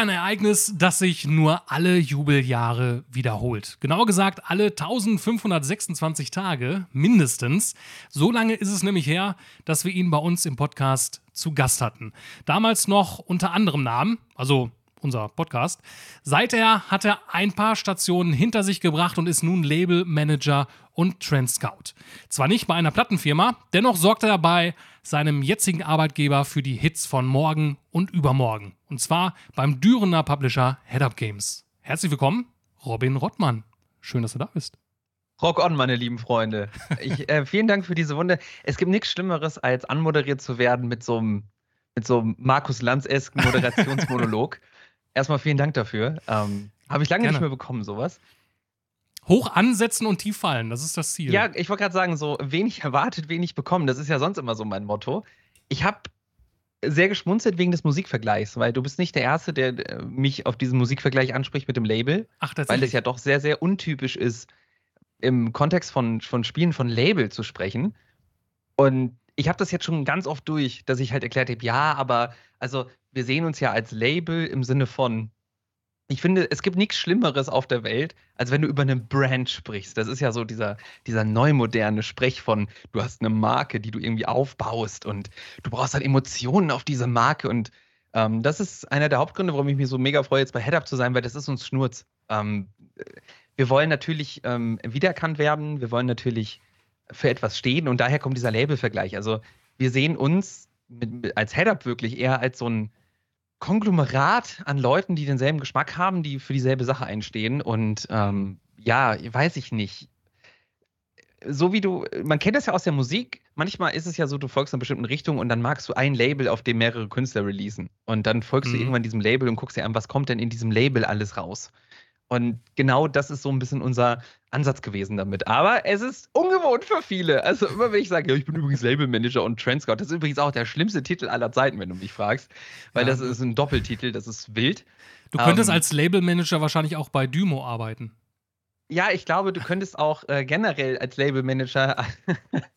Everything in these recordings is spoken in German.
Ein Ereignis, das sich nur alle Jubeljahre wiederholt. Genauer gesagt, alle 1526 Tage mindestens. So lange ist es nämlich her, dass wir ihn bei uns im Podcast zu Gast hatten. Damals noch unter anderem Namen, also unser Podcast. Seither hat er ein paar Stationen hinter sich gebracht und ist nun Labelmanager und Trend Scout. Zwar nicht bei einer Plattenfirma, dennoch sorgt er bei seinem jetzigen Arbeitgeber für die Hits von morgen und übermorgen. Und zwar beim Dürener Publisher Head Up Games. Herzlich willkommen, Robin Rottmann. Schön, dass du da bist. Rock on, meine lieben Freunde. Ich, äh, vielen Dank für diese Wunde. Es gibt nichts Schlimmeres, als anmoderiert zu werden mit so einem mit so einem Markus Lanz-esken Moderationsmonolog. Erstmal vielen Dank dafür. Ähm, Habe ich lange Gerne. nicht mehr bekommen, sowas. Hoch ansetzen und tief fallen, das ist das Ziel. Ja, ich wollte gerade sagen, so wenig erwartet, wenig bekommen. Das ist ja sonst immer so mein Motto. Ich habe sehr geschmunzelt wegen des Musikvergleichs, weil du bist nicht der Erste, der mich auf diesen Musikvergleich anspricht mit dem Label. Ach. Weil es ja doch sehr, sehr untypisch ist, im Kontext von, von Spielen von Label zu sprechen. Und ich habe das jetzt schon ganz oft durch, dass ich halt erklärt habe, ja, aber also wir sehen uns ja als Label im Sinne von, ich finde, es gibt nichts Schlimmeres auf der Welt, als wenn du über eine Brand sprichst. Das ist ja so dieser, dieser neumoderne Sprech von, du hast eine Marke, die du irgendwie aufbaust und du brauchst halt Emotionen auf diese Marke. Und ähm, das ist einer der Hauptgründe, warum ich mich so mega freue, jetzt bei HeadUp zu sein, weil das ist uns Schnurz. Ähm, wir wollen natürlich ähm, wiedererkannt werden, wir wollen natürlich für etwas stehen und daher kommt dieser Labelvergleich. Also wir sehen uns mit, als Head-Up wirklich eher als so ein Konglomerat an Leuten, die denselben Geschmack haben, die für dieselbe Sache einstehen. Und ähm, ja, weiß ich nicht. So wie du, man kennt das ja aus der Musik, manchmal ist es ja so, du folgst einer bestimmten Richtung und dann magst du ein Label, auf dem mehrere Künstler releasen. Und dann folgst mhm. du irgendwann diesem Label und guckst dir an, was kommt denn in diesem Label alles raus. Und genau das ist so ein bisschen unser Ansatz gewesen damit. Aber es ist ungewohnt für viele. Also immer wenn ich sage, ja, ich bin übrigens Labelmanager und Trendscout, das ist übrigens auch der schlimmste Titel aller Zeiten, wenn du mich fragst. Weil ja. das ist ein Doppeltitel, das ist wild. Du könntest ähm, als Labelmanager wahrscheinlich auch bei Dymo arbeiten. Ja, ich glaube, du könntest auch äh, generell als Labelmanager.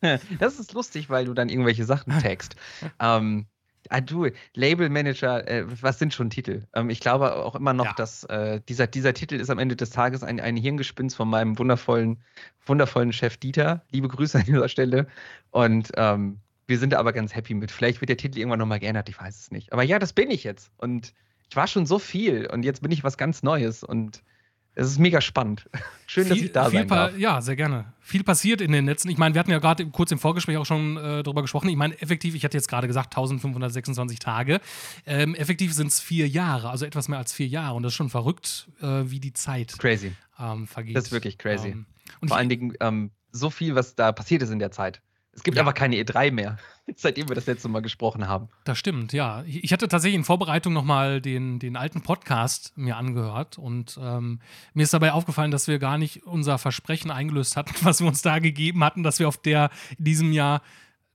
das ist lustig, weil du dann irgendwelche Sachen tagst. ähm, Ah, du, Labelmanager, äh, was sind schon Titel? Ähm, ich glaube auch immer noch, ja. dass äh, dieser, dieser Titel ist am Ende des Tages ein, ein Hirngespinst von meinem wundervollen, wundervollen Chef Dieter. Liebe Grüße an dieser Stelle. Und ähm, wir sind aber ganz happy mit. Vielleicht wird der Titel irgendwann nochmal geändert, ich weiß es nicht. Aber ja, das bin ich jetzt. Und ich war schon so viel und jetzt bin ich was ganz Neues. Und es ist mega spannend. Schön, viel, dass ich da sein darf. Ja, sehr gerne. Viel passiert in den letzten. Ich meine, wir hatten ja gerade kurz im Vorgespräch auch schon äh, darüber gesprochen. Ich meine, effektiv, ich hatte jetzt gerade gesagt 1526 Tage. Ähm, effektiv sind es vier Jahre, also etwas mehr als vier Jahre. Und das ist schon verrückt, äh, wie die Zeit crazy. Ähm, vergeht. Das ist wirklich crazy. Ähm, und Vor allen Dingen ähm, so viel, was da passiert ist in der Zeit. Es gibt ja. aber keine E3 mehr, seitdem wir das letzte Mal gesprochen haben. Das stimmt, ja. Ich hatte tatsächlich in Vorbereitung nochmal den, den alten Podcast mir angehört und ähm, mir ist dabei aufgefallen, dass wir gar nicht unser Versprechen eingelöst hatten, was wir uns da gegeben hatten, dass wir auf der in diesem Jahr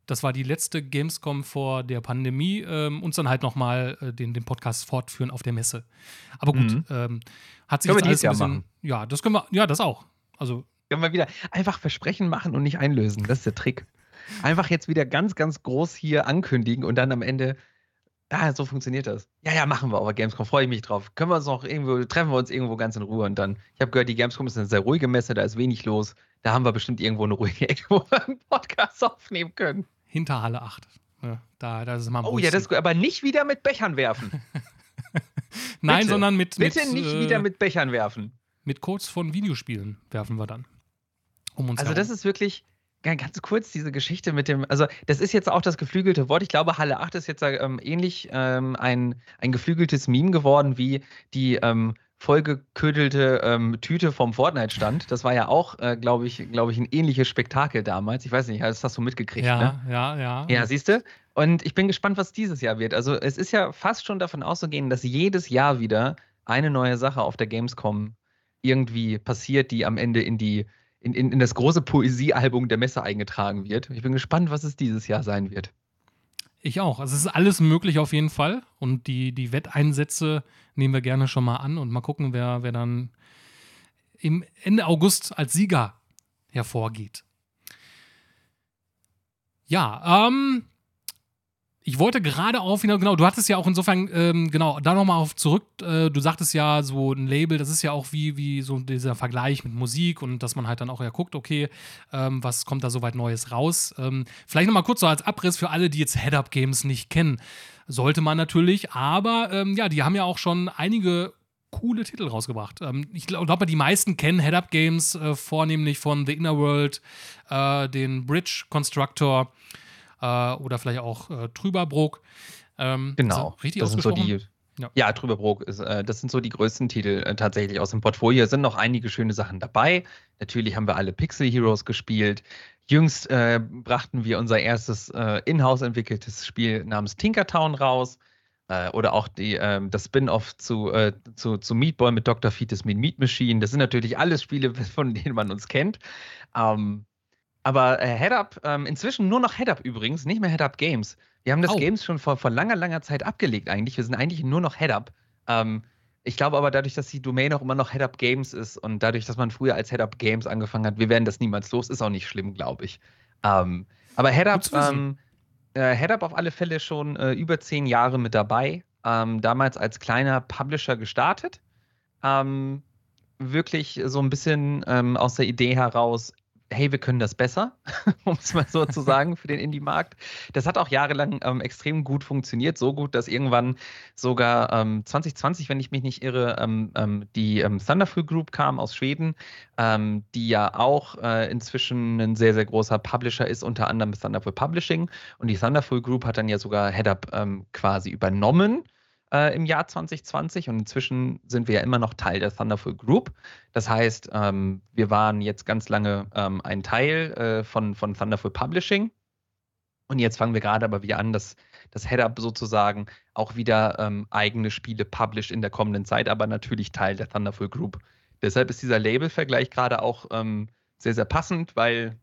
das war die letzte Gamescom vor der Pandemie, ähm, uns dann halt nochmal äh, den, den Podcast fortführen auf der Messe. Aber gut, mhm. ähm, hat sich können jetzt wir alles ein bisschen, machen. Ja, das können wir, ja, das auch. Also können wir wieder einfach Versprechen machen und nicht einlösen. Das ist der Trick einfach jetzt wieder ganz, ganz groß hier ankündigen und dann am Ende, ah, so funktioniert das. Ja, ja, machen wir aber Gamescom, freue ich mich drauf. Können wir uns noch irgendwo, treffen wir uns irgendwo ganz in Ruhe und dann, ich habe gehört, die Gamescom ist eine sehr ruhige Messe, da ist wenig los. Da haben wir bestimmt irgendwo eine ruhige Ecke, wo wir einen Podcast aufnehmen können. Hinter Halle 8. Ja, da, da ist es mal Oh ja, das aber nicht wieder mit Bechern werfen. Nein, Bitte. sondern mit. Bitte mit, nicht äh, wieder mit Bechern werfen. Mit Codes von Videospielen werfen wir dann. Um also, herum. das ist wirklich, Ganz kurz diese Geschichte mit dem, also das ist jetzt auch das geflügelte Wort. Ich glaube, Halle 8 ist jetzt ähm, ähnlich ähm, ein, ein geflügeltes Meme geworden wie die ähm, vollgeködelte ähm, Tüte vom Fortnite-Stand. Das war ja auch, äh, glaube ich, glaube ich, ein ähnliches Spektakel damals. Ich weiß nicht, das hast du mitgekriegt, ja, ne? Ja, ja. Ja, siehst du? Und ich bin gespannt, was dieses Jahr wird. Also es ist ja fast schon davon auszugehen, dass jedes Jahr wieder eine neue Sache auf der Gamescom irgendwie passiert, die am Ende in die in, in, in das große Poesiealbum der Messe eingetragen wird. Ich bin gespannt, was es dieses Jahr sein wird. Ich auch. Also es ist alles möglich auf jeden Fall. Und die, die Wetteinsätze nehmen wir gerne schon mal an und mal gucken, wer, wer dann im Ende August als Sieger hervorgeht. Ja, ähm, ich wollte gerade auf, genau, du hattest ja auch insofern, ähm, genau, da nochmal auf zurück, äh, du sagtest ja, so ein Label, das ist ja auch wie, wie so dieser Vergleich mit Musik und dass man halt dann auch ja guckt, okay, ähm, was kommt da so weit Neues raus. Ähm, vielleicht nochmal kurz so als Abriss für alle, die jetzt Head-Up-Games nicht kennen. Sollte man natürlich, aber ähm, ja, die haben ja auch schon einige coole Titel rausgebracht. Ähm, ich glaube, die meisten kennen Head-Up-Games, äh, vornehmlich von The Inner World, äh, den Bridge Constructor äh, oder vielleicht auch äh, Trüberbrook. Ähm, genau. Richtig das? Sind so die, ja. ja, Trüberbrook, ist, äh, das sind so die größten Titel äh, tatsächlich aus dem Portfolio. Es sind noch einige schöne Sachen dabei. Natürlich haben wir alle Pixel Heroes gespielt. Jüngst äh, brachten wir unser erstes äh, in-house entwickeltes Spiel namens Tinkertown raus. Äh, oder auch die, ähm, das Spin-off zu, zu, zu Meat Boy mit Dr. Fetus Meat Meat Machine. Das sind natürlich alles Spiele, von denen man uns kennt. Ähm, aber äh, Head-Up, ähm, inzwischen nur noch Head-Up übrigens, nicht mehr Head-Up Games. Wir haben das oh. Games schon vor, vor langer, langer Zeit abgelegt eigentlich. Wir sind eigentlich nur noch Head-Up. Ähm, ich glaube aber dadurch, dass die Domain auch immer noch Head-Up Games ist und dadurch, dass man früher als Head-Up Games angefangen hat, wir werden das niemals los, ist auch nicht schlimm, glaube ich. Ähm, aber Head-Up ähm, äh, Head auf alle Fälle schon äh, über zehn Jahre mit dabei. Ähm, damals als kleiner Publisher gestartet. Ähm, wirklich so ein bisschen ähm, aus der Idee heraus, hey, wir können das besser, um es mal so zu sagen, für den Indie-Markt. Das hat auch jahrelang ähm, extrem gut funktioniert, so gut, dass irgendwann sogar ähm, 2020, wenn ich mich nicht irre, ähm, ähm die ähm, Thunderful Group kam aus Schweden, ähm, die ja auch äh, inzwischen ein sehr, sehr großer Publisher ist, unter anderem Thunderful Publishing. Und die Thunderful Group hat dann ja sogar HeadUp quasi übernommen äh, im Jahr 2020 und inzwischen sind wir ja immer noch Teil der Thunderful Group. Das heißt, ähm, wir waren jetzt ganz lange ähm, ein Teil äh, von, von Thunderful Publishing und jetzt fangen wir gerade aber wieder an, dass das Head-Up sozusagen auch wieder ähm, eigene Spiele published in der kommenden Zeit, aber natürlich Teil der Thunderful Group. Deshalb ist dieser Label-Vergleich gerade auch ähm, sehr, sehr passend, weil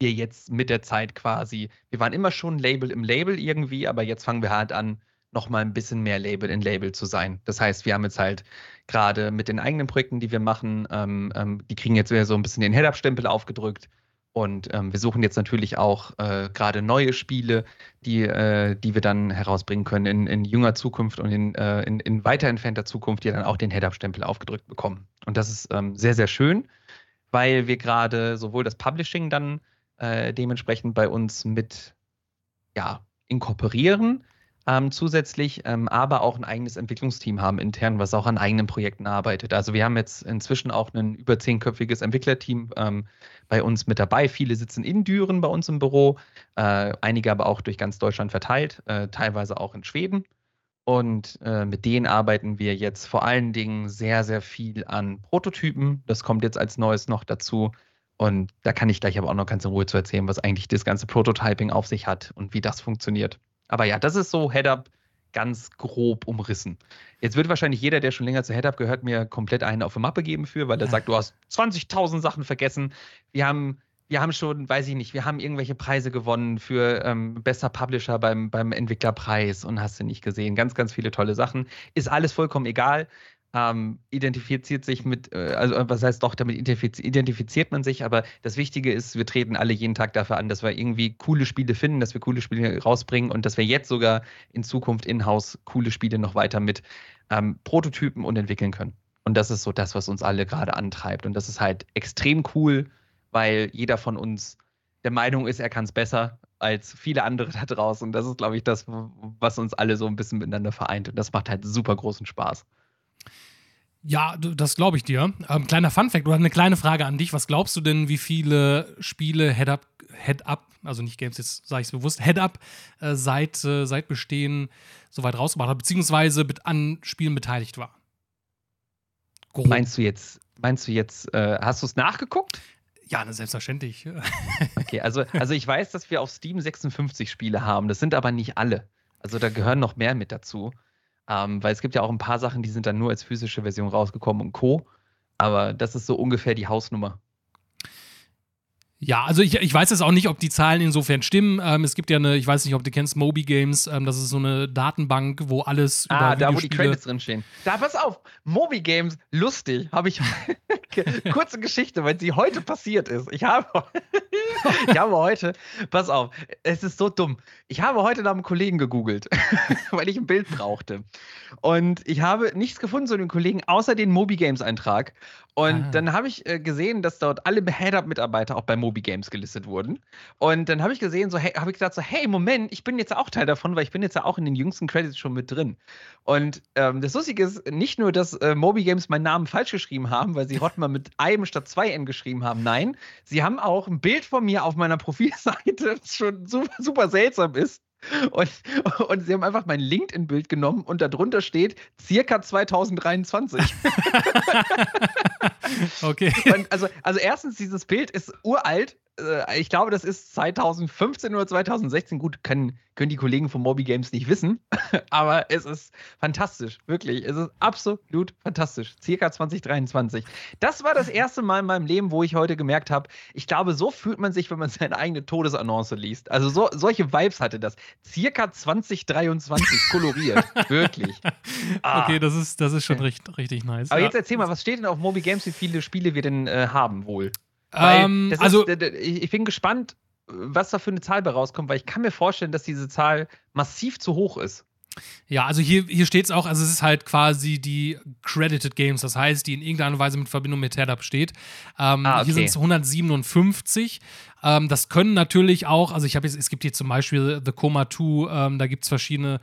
wir jetzt mit der Zeit quasi, wir waren immer schon Label im Label irgendwie, aber jetzt fangen wir halt an, noch mal ein bisschen mehr Label in Label zu sein. Das heißt, wir haben jetzt halt gerade mit den eigenen Projekten, die wir machen, ähm, ähm, die kriegen jetzt wieder so ein bisschen den Head-Up-Stempel aufgedrückt. Und ähm, wir suchen jetzt natürlich auch äh, gerade neue Spiele, die, äh, die wir dann herausbringen können in, in jünger Zukunft und in, äh, in, in, weiter entfernter Zukunft, die dann auch den Head-Up-Stempel aufgedrückt bekommen. Und das ist ähm, sehr, sehr schön, weil wir gerade sowohl das Publishing dann äh, dementsprechend bei uns mit ja, inkorporieren, ähm, zusätzlich ähm, aber auch ein eigenes Entwicklungsteam haben intern, was auch an eigenen Projekten arbeitet. Also wir haben jetzt inzwischen auch ein über zehnköpfiges Entwicklerteam ähm, bei uns mit dabei. Viele sitzen in Düren bei uns im Büro, äh, einige aber auch durch ganz Deutschland verteilt, äh, teilweise auch in Schweden. Und äh, mit denen arbeiten wir jetzt vor allen Dingen sehr, sehr viel an Prototypen. Das kommt jetzt als Neues noch dazu. Und da kann ich gleich aber auch noch ganz in Ruhe zu erzählen, was eigentlich das ganze Prototyping auf sich hat und wie das funktioniert. Aber ja, das ist so Head-Up ganz grob umrissen. Jetzt wird wahrscheinlich jeder, der schon länger zu Head-Up gehört, mir komplett einen auf die Mappe geben für, weil er sagt, du hast 20.000 Sachen vergessen. Wir haben, wir haben schon, weiß ich nicht, wir haben irgendwelche Preise gewonnen für ähm, bester Publisher beim, beim Entwicklerpreis und hast du nicht gesehen. Ganz, ganz viele tolle Sachen. Ist alles vollkommen egal ähm, identifiziert sich mit, äh, also äh, was heißt doch, damit identifiziert man sich, aber das Wichtige ist, wir treten alle jeden Tag dafür an, dass wir irgendwie coole Spiele finden, dass wir coole Spiele rausbringen und dass wir jetzt sogar in Zukunft in-house coole Spiele noch weiter mit ähm, Prototypen und entwickeln können. Und das ist so das, was uns alle gerade antreibt. Und das ist halt extrem cool, weil jeder von uns der Meinung ist, er kann es besser als viele andere da draußen. Und das ist, glaube ich, das, was uns alle so ein bisschen miteinander vereint. Und das macht halt super großen Spaß. Ja, das glaube ich dir. Ähm, kleiner Funfact oder eine kleine Frage an dich. Was glaubst du denn, wie viele Spiele Head-Up, Head-Up, also nicht Games, jetzt sage ich es bewusst, Head-Up äh, seit, äh, seit Bestehen soweit rausgebracht hat, beziehungsweise an Spielen beteiligt war? Grob. Meinst du jetzt, meinst du jetzt, äh, hast du es nachgeguckt? Ja, ne, selbstverständlich. okay, also, also ich weiß, dass wir auf Steam 56 Spiele haben. Das sind aber nicht alle. Also da gehören noch mehr mit dazu. Ähm, weil es gibt ja auch ein paar Sachen, die sind dann nur als physische Version rausgekommen und Co. Aber das ist so ungefähr die Hausnummer. Ja, also ich, ich weiß jetzt auch nicht, ob die Zahlen insofern stimmen. Ähm, es gibt ja eine, ich weiß nicht, ob du kennst, Moby Games. Ähm, das ist so eine Datenbank, wo alles ah, über da, wo die Credits drinstehen. Da, pass auf, Moby Games, lustig, habe ich kurze Geschichte, weil sie heute passiert ist. Ich habe, ich habe heute, pass auf, es ist so dumm. Ich habe heute nach einem Kollegen gegoogelt, weil ich ein Bild brauchte. Und ich habe nichts gefunden zu dem Kollegen, außer den Moby Games Eintrag. Und ah. dann habe ich äh, gesehen, dass dort alle Head-Up-Mitarbeiter auch bei Moby Games gelistet wurden. Und dann habe ich gesehen, so, hey, habe ich gedacht, so, hey, Moment, ich bin jetzt auch Teil davon, weil ich bin jetzt ja auch in den jüngsten Credits schon mit drin. Und ähm, das Lustige ist nicht nur, dass äh, Moby Games meinen Namen falsch geschrieben haben, weil sie Hotmar mit einem statt zwei N geschrieben haben. Nein, sie haben auch ein Bild von mir auf meiner Profilseite, das schon super, super seltsam ist. Und, und sie haben einfach mein LinkedIn-Bild genommen und darunter steht circa 2023. okay. Und also, also erstens, dieses Bild ist uralt, äh, ich glaube, das ist 2015 oder 2016. Gut, können, können die Kollegen von Moby Games nicht wissen, aber es ist fantastisch, wirklich. Es ist absolut fantastisch. Circa 2023. Das war das erste Mal in meinem Leben, wo ich heute gemerkt habe, ich glaube, so fühlt man sich, wenn man seine eigene Todesannonce liest. Also so, solche Vibes hatte das. Circa 2023 koloriert. wirklich. Ah. Okay, das ist, das ist schon richtig, richtig nice. Aber ja. jetzt erzähl mal, was steht denn auf Moby Games, wie viele Spiele wir denn äh, haben wohl? Ähm, also, ist, ich bin gespannt, was da für eine Zahl bei rauskommt, weil ich kann mir vorstellen, dass diese Zahl massiv zu hoch ist. Ja, also hier, hier steht es auch, also es ist halt quasi die Credited Games, das heißt, die in irgendeiner Weise mit Verbindung mit Head-Up steht. Ähm, ah, okay. Hier sind es 157. Ähm, das können natürlich auch, also ich habe jetzt, es gibt hier zum Beispiel The Coma 2, ähm, da gibt es verschiedene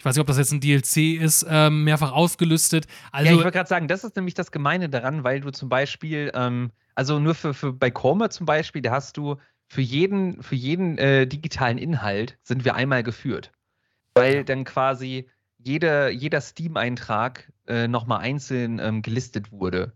ich weiß nicht, ob das jetzt ein DLC ist, ähm, mehrfach aufgelistet. Also, ja, ich wollte gerade sagen, das ist nämlich das Gemeine daran, weil du zum Beispiel ähm, also nur für, für bei Chrome zum Beispiel, da hast du für jeden, für jeden äh, digitalen Inhalt sind wir einmal geführt. Weil dann quasi jeder, jeder Steam-Eintrag äh, nochmal einzeln ähm, gelistet wurde.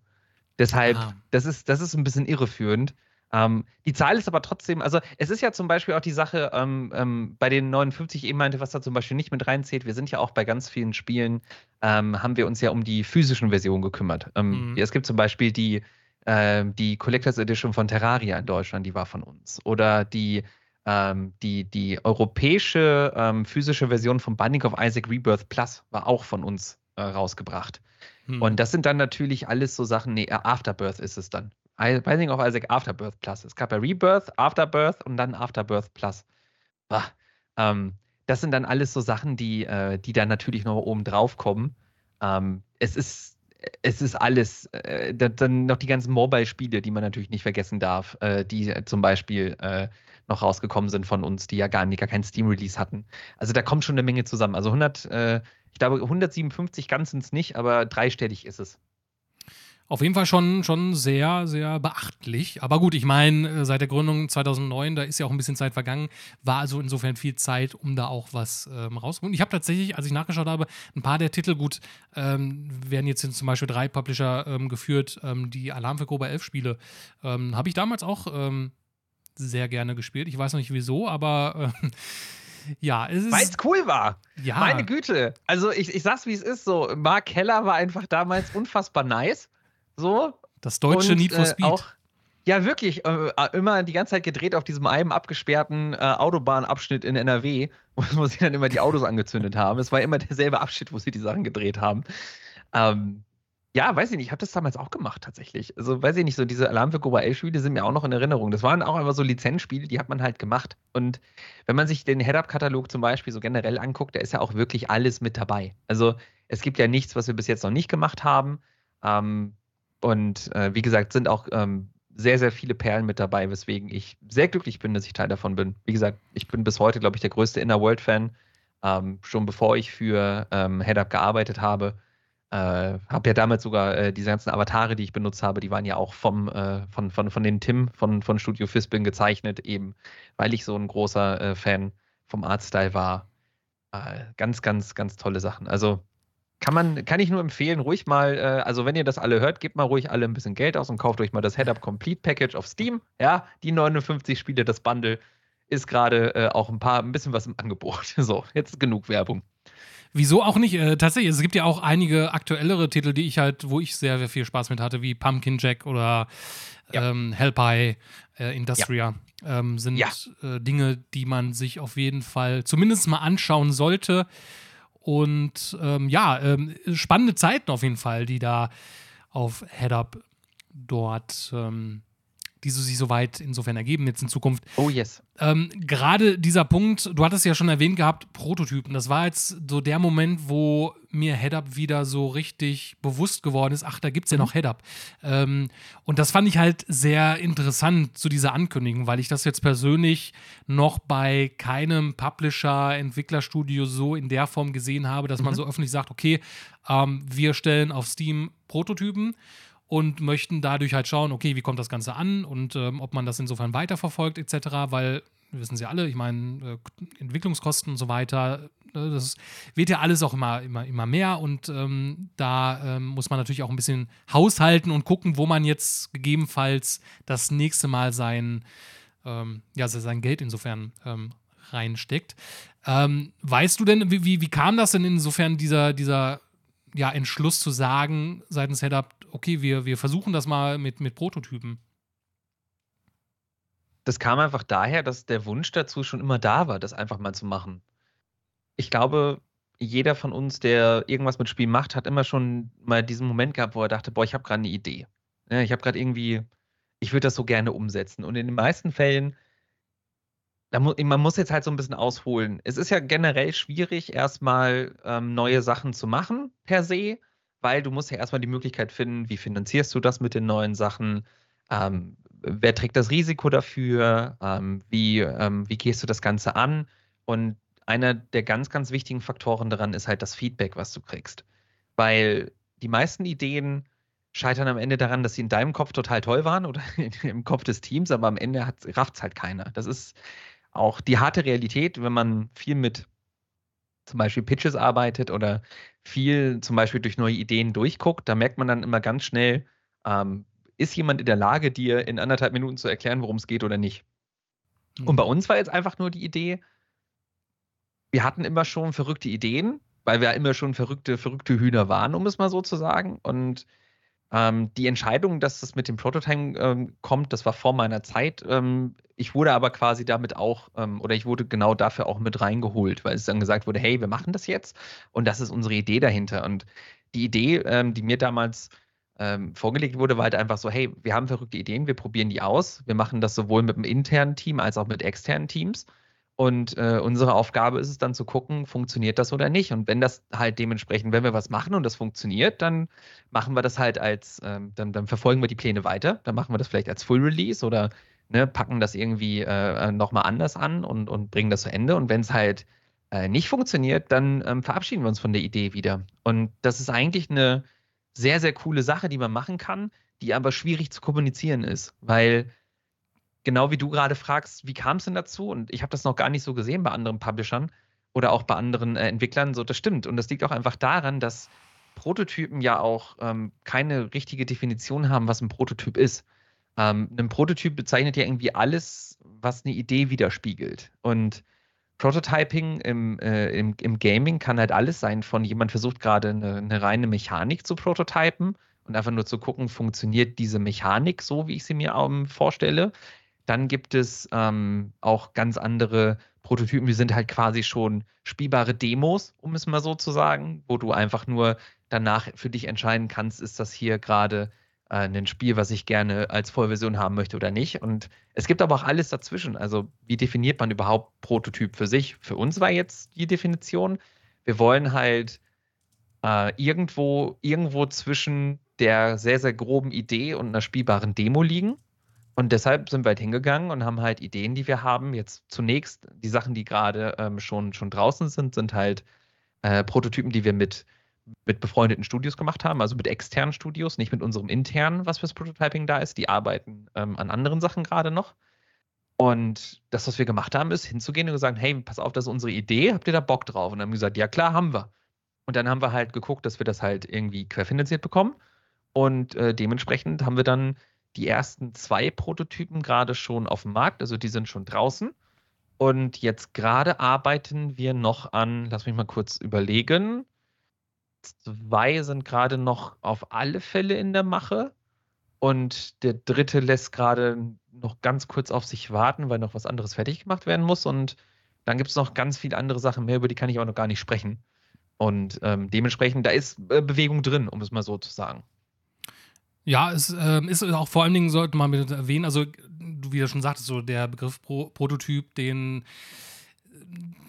Deshalb, ah. das, ist, das ist ein bisschen irreführend. Ähm, die Zahl ist aber trotzdem, also es ist ja zum Beispiel auch die Sache, ähm, ähm, bei den 59 eben meinte, was da zum Beispiel nicht mit reinzählt, wir sind ja auch bei ganz vielen Spielen, ähm, haben wir uns ja um die physischen Versionen gekümmert. Ähm, mhm. Es gibt zum Beispiel die ähm, die Collectors Edition von Terraria in Deutschland, die war von uns. Oder die, ähm, die, die europäische physische Version von Binding of Isaac Rebirth Plus war auch von uns äh, rausgebracht. Hm. Und das sind dann natürlich alles so Sachen, nee, Afterbirth ist es dann. Binding of Isaac Afterbirth Plus. Es gab ja Rebirth, Afterbirth und dann Afterbirth Plus. Ähm, das sind dann alles so Sachen, die, äh, die dann natürlich noch oben drauf kommen. Ähm, es ist es ist alles, äh, dann noch die ganzen Mobile-Spiele, die man natürlich nicht vergessen darf, äh, die zum Beispiel äh, noch rausgekommen sind von uns, die ja gar, gar keinen Steam-Release hatten. Also da kommt schon eine Menge zusammen. Also 100, äh, ich glaube 157 ganz sind es nicht, aber dreistellig ist es. Auf jeden Fall schon, schon sehr, sehr beachtlich. Aber gut, ich meine, äh, seit der Gründung 2009, da ist ja auch ein bisschen Zeit vergangen, war also insofern viel Zeit, um da auch was ähm, rauszuholen. Ich habe tatsächlich, als ich nachgeschaut habe, ein paar der Titel, gut, ähm, werden jetzt zum Beispiel drei Publisher ähm, geführt, ähm, die Alarm für Cobra 11 Spiele, ähm, habe ich damals auch ähm, sehr gerne gespielt. Ich weiß noch nicht wieso, aber. Ja, es ist. Weil es cool war. Ja. Meine Güte. Also, ich, ich sag's, wie es ist. So, Mark Keller war einfach damals unfassbar nice. So. Das deutsche und, Need for äh, Speed. Auch, ja, wirklich. Äh, immer die ganze Zeit gedreht auf diesem einem abgesperrten äh, Autobahnabschnitt in NRW, wo sie dann immer die Autos angezündet haben. Es war immer derselbe Abschnitt, wo sie die Sachen gedreht haben. Ähm, ja, weiß ich nicht, ich habe das damals auch gemacht tatsächlich. Also weiß ich nicht, so diese Alarm für Cobra 11 Spiele sind mir auch noch in Erinnerung. Das waren auch einfach so Lizenzspiele, die hat man halt gemacht. Und wenn man sich den Head-Up-Katalog zum Beispiel so generell anguckt, da ist ja auch wirklich alles mit dabei. Also es gibt ja nichts, was wir bis jetzt noch nicht gemacht haben. Ähm, und äh, wie gesagt, sind auch ähm, sehr, sehr viele Perlen mit dabei, weswegen ich sehr glücklich bin, dass ich Teil davon bin. Wie gesagt, ich bin bis heute, glaube ich, der größte Inner World-Fan. Ähm, schon bevor ich für ähm, Head-Up gearbeitet habe. Äh, habe ja damals sogar äh, diese ganzen Avatare, die ich benutzt habe, die waren ja auch vom, äh, von, von, von den Tim von, von Studio Fispin gezeichnet, eben weil ich so ein großer äh, Fan vom Artstyle war. Äh, ganz, ganz, ganz tolle Sachen. Also kann man, kann ich nur empfehlen, ruhig mal, äh, also wenn ihr das alle hört, gebt mal ruhig alle ein bisschen Geld aus und kauft euch mal das Head-Up Complete Package auf Steam. Ja, die 59 Spiele, das Bundle ist gerade auch ein paar, ein bisschen was im Angebot. So, jetzt genug Werbung. Wieso auch nicht? Äh, tatsächlich, es gibt ja auch einige aktuellere Titel, die ich halt, wo ich sehr, sehr viel Spaß mit hatte, wie Pumpkin Jack oder ja. ähm, Hellpie, äh, Industria. Ja. Ähm, sind ja. äh, Dinge, die man sich auf jeden Fall zumindest mal anschauen sollte. Und ähm, ja, ähm, spannende Zeiten auf jeden Fall, die da auf HeadUp dort ähm, die sich soweit insofern ergeben jetzt in Zukunft. Oh yes. Ähm, Gerade dieser Punkt, du hattest ja schon erwähnt gehabt, Prototypen. Das war jetzt so der Moment, wo mir HeadUp wieder so richtig bewusst geworden ist, ach, da gibt es ja mhm. noch HeadUp. Ähm, und das fand ich halt sehr interessant zu dieser Ankündigung, weil ich das jetzt persönlich noch bei keinem Publisher, Entwicklerstudio so in der Form gesehen habe, dass mhm. man so öffentlich sagt, okay, ähm, wir stellen auf Steam Prototypen und möchten dadurch halt schauen, okay, wie kommt das Ganze an und ähm, ob man das insofern weiterverfolgt etc., weil wissen sie alle, ich meine, äh, Entwicklungskosten und so weiter, äh, das wird ja alles auch immer, immer, immer mehr und ähm, da ähm, muss man natürlich auch ein bisschen haushalten und gucken, wo man jetzt gegebenenfalls das nächste Mal sein, ähm, ja, sein Geld insofern ähm, reinsteckt. Ähm, weißt du denn, wie, wie, wie kam das denn insofern dieser, dieser ja, Entschluss zu sagen, seitens Head-Up, okay, wir, wir versuchen das mal mit, mit Prototypen? Das kam einfach daher, dass der Wunsch dazu schon immer da war, das einfach mal zu machen. Ich glaube, jeder von uns, der irgendwas mit Spielen macht, hat immer schon mal diesen Moment gehabt, wo er dachte, boah, ich habe gerade eine Idee. Ich habe gerade irgendwie, ich würde das so gerne umsetzen. Und in den meisten Fällen mu man muss jetzt halt so ein bisschen ausholen. Es ist ja generell schwierig, erstmal ähm, neue Sachen zu machen per se, weil du musst ja erstmal die Möglichkeit finden, wie finanzierst du das mit den neuen Sachen? Ähm, wer trägt das Risiko dafür? Ähm, wie, ähm, wie gehst du das Ganze an? Und einer der ganz, ganz wichtigen Faktoren daran ist halt das Feedback, was du kriegst. Weil die meisten Ideen scheitern am Ende daran, dass sie in deinem Kopf total toll waren oder im Kopf des Teams, aber am Ende rafft es halt keiner. Das ist auch die harte Realität, wenn man viel mit zum Beispiel Pitches arbeitet oder viel zum Beispiel durch neue Ideen durchguckt, da merkt man dann immer ganz schnell, ähm, ist jemand in der Lage, dir in anderthalb Minuten zu erklären, worum es geht oder nicht. Mhm. Und bei uns war jetzt einfach nur die Idee, wir hatten immer schon verrückte Ideen, weil wir immer schon verrückte, verrückte Hühner waren, um es mal so zu sagen. Und ähm, die Entscheidung, dass das mit dem Prototype ähm, kommt, das war vor meiner Zeit. Ähm, ich wurde aber quasi damit auch, ähm, oder ich wurde genau dafür auch mit reingeholt, weil es dann gesagt wurde, hey, wir machen das jetzt und das ist unsere Idee dahinter. Und die Idee, ähm, die mir damals ähm, vorgelegt wurde, war halt einfach so, hey, wir haben verrückte Ideen, wir probieren die aus. Wir machen das sowohl mit dem internen Team als auch mit externen Teams. Und äh, unsere Aufgabe ist es dann zu gucken, funktioniert das oder nicht. Und wenn das halt dementsprechend, wenn wir was machen und das funktioniert, dann machen wir das halt als, ähm, dann, dann, verfolgen wir die Pläne weiter. Dann machen wir das vielleicht als Full Release oder ne, packen das irgendwie äh, nochmal anders an und, und bringen das zu Ende. Und wenn es halt äh, nicht funktioniert, dann ähm, verabschieden wir uns von der Idee wieder. Und das ist eigentlich eine sehr, sehr coole Sache, die man machen kann, die aber schwierig zu kommunizieren ist, weil genau wie du gerade fragst, wie kam es denn dazu? Und ich habe das noch gar nicht so gesehen bei anderen Publishern oder auch bei anderen äh, Entwicklern. So, das stimmt. Und das liegt auch einfach daran, dass Prototypen ja auch ähm, keine richtige Definition haben, was ein Prototyp ist. Ähm, ein Prototyp bezeichnet ja irgendwie alles, was eine Idee widerspiegelt. Und Prototyping im, äh, im, im, Gaming kann halt alles sein, von jemand versucht gerade eine, eine reine Mechanik zu prototypen und einfach nur zu gucken, funktioniert diese Mechanik so, wie ich sie mir ähm, vorstelle, dann gibt es ähm, auch ganz andere Prototypen, die sind halt quasi schon spielbare Demos, um es mal so zu sagen, wo du einfach nur danach für dich entscheiden kannst, ist das hier gerade äh, ein Spiel, was ich gerne als Vollversion haben möchte oder nicht. Und es gibt aber auch alles dazwischen. Also wie definiert man überhaupt Prototyp für sich? Für uns war jetzt die Definition, wir wollen halt äh, irgendwo, irgendwo zwischen der sehr, sehr groben Idee und einer spielbaren Demo liegen. Und deshalb sind wir halt hingegangen und haben halt Ideen, die wir haben. Jetzt zunächst die Sachen, die gerade ähm, schon, schon draußen sind, sind halt äh, Prototypen, die wir mit, mit befreundeten Studios gemacht haben, also mit externen Studios, nicht mit unserem internen, was fürs Prototyping da ist. Die arbeiten ähm, an anderen Sachen gerade noch. Und das, was wir gemacht haben, ist hinzugehen und gesagt, hey, pass auf, das ist unsere Idee, habt ihr da Bock drauf? Und dann haben wir gesagt, ja klar, haben wir. Und dann haben wir halt geguckt, dass wir das halt irgendwie querfinanziert bekommen. Und äh, dementsprechend haben wir dann die ersten zwei Prototypen gerade schon auf dem Markt, also die sind schon draußen. Und jetzt gerade arbeiten wir noch an, lass mich mal kurz überlegen. Zwei sind gerade noch auf alle Fälle in der Mache. Und der dritte lässt gerade noch ganz kurz auf sich warten, weil noch was anderes fertig gemacht werden muss. Und dann gibt es noch ganz viele andere Sachen mehr, über die kann ich auch noch gar nicht sprechen. Und ähm, dementsprechend, da ist äh, Bewegung drin, um es mal so zu sagen. Ja, es äh, ist auch vor allen Dingen, sollte man mit erwähnen, also du wie du schon sagtest, so der Begriff Pro Prototyp, den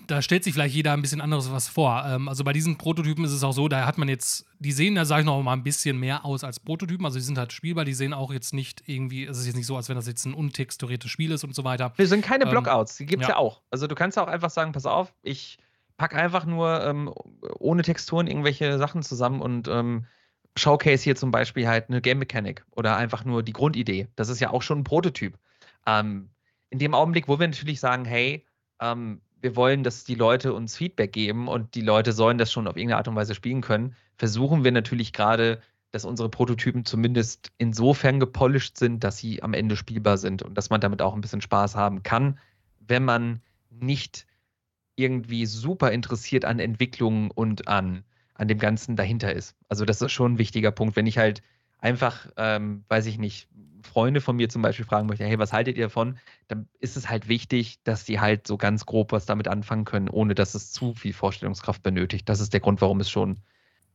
da stellt sich vielleicht jeder ein bisschen anderes was vor. Ähm, also bei diesen Prototypen ist es auch so, da hat man jetzt, die sehen, da sage ich noch mal ein bisschen mehr aus als Prototypen. Also die sind halt spielbar, die sehen auch jetzt nicht irgendwie, es ist jetzt nicht so, als wenn das jetzt ein untexturiertes Spiel ist und so weiter. Wir sind keine ähm, Blockouts, die gibt es ja. ja. auch. Also du kannst ja auch einfach sagen, pass auf, ich packe einfach nur ähm, ohne Texturen irgendwelche Sachen zusammen und ähm, Showcase hier zum Beispiel halt eine Game Mechanic oder einfach nur die Grundidee. Das ist ja auch schon ein Prototyp. Ähm, in dem Augenblick, wo wir natürlich sagen, hey, ähm, wir wollen, dass die Leute uns Feedback geben und die Leute sollen das schon auf irgendeine Art und Weise spielen können, versuchen wir natürlich gerade, dass unsere Prototypen zumindest insofern gepolished sind, dass sie am Ende spielbar sind und dass man damit auch ein bisschen Spaß haben kann, wenn man nicht irgendwie super interessiert an Entwicklungen und an, an dem Ganzen dahinter ist. Also das ist schon ein wichtiger Punkt. Wenn ich halt einfach, ähm, weiß ich nicht, Freunde von mir zum Beispiel fragen möchte, hey, was haltet ihr davon? Dann ist es halt wichtig, dass die halt so ganz grob was damit anfangen können, ohne dass es zu viel Vorstellungskraft benötigt. Das ist der Grund, warum es schon ein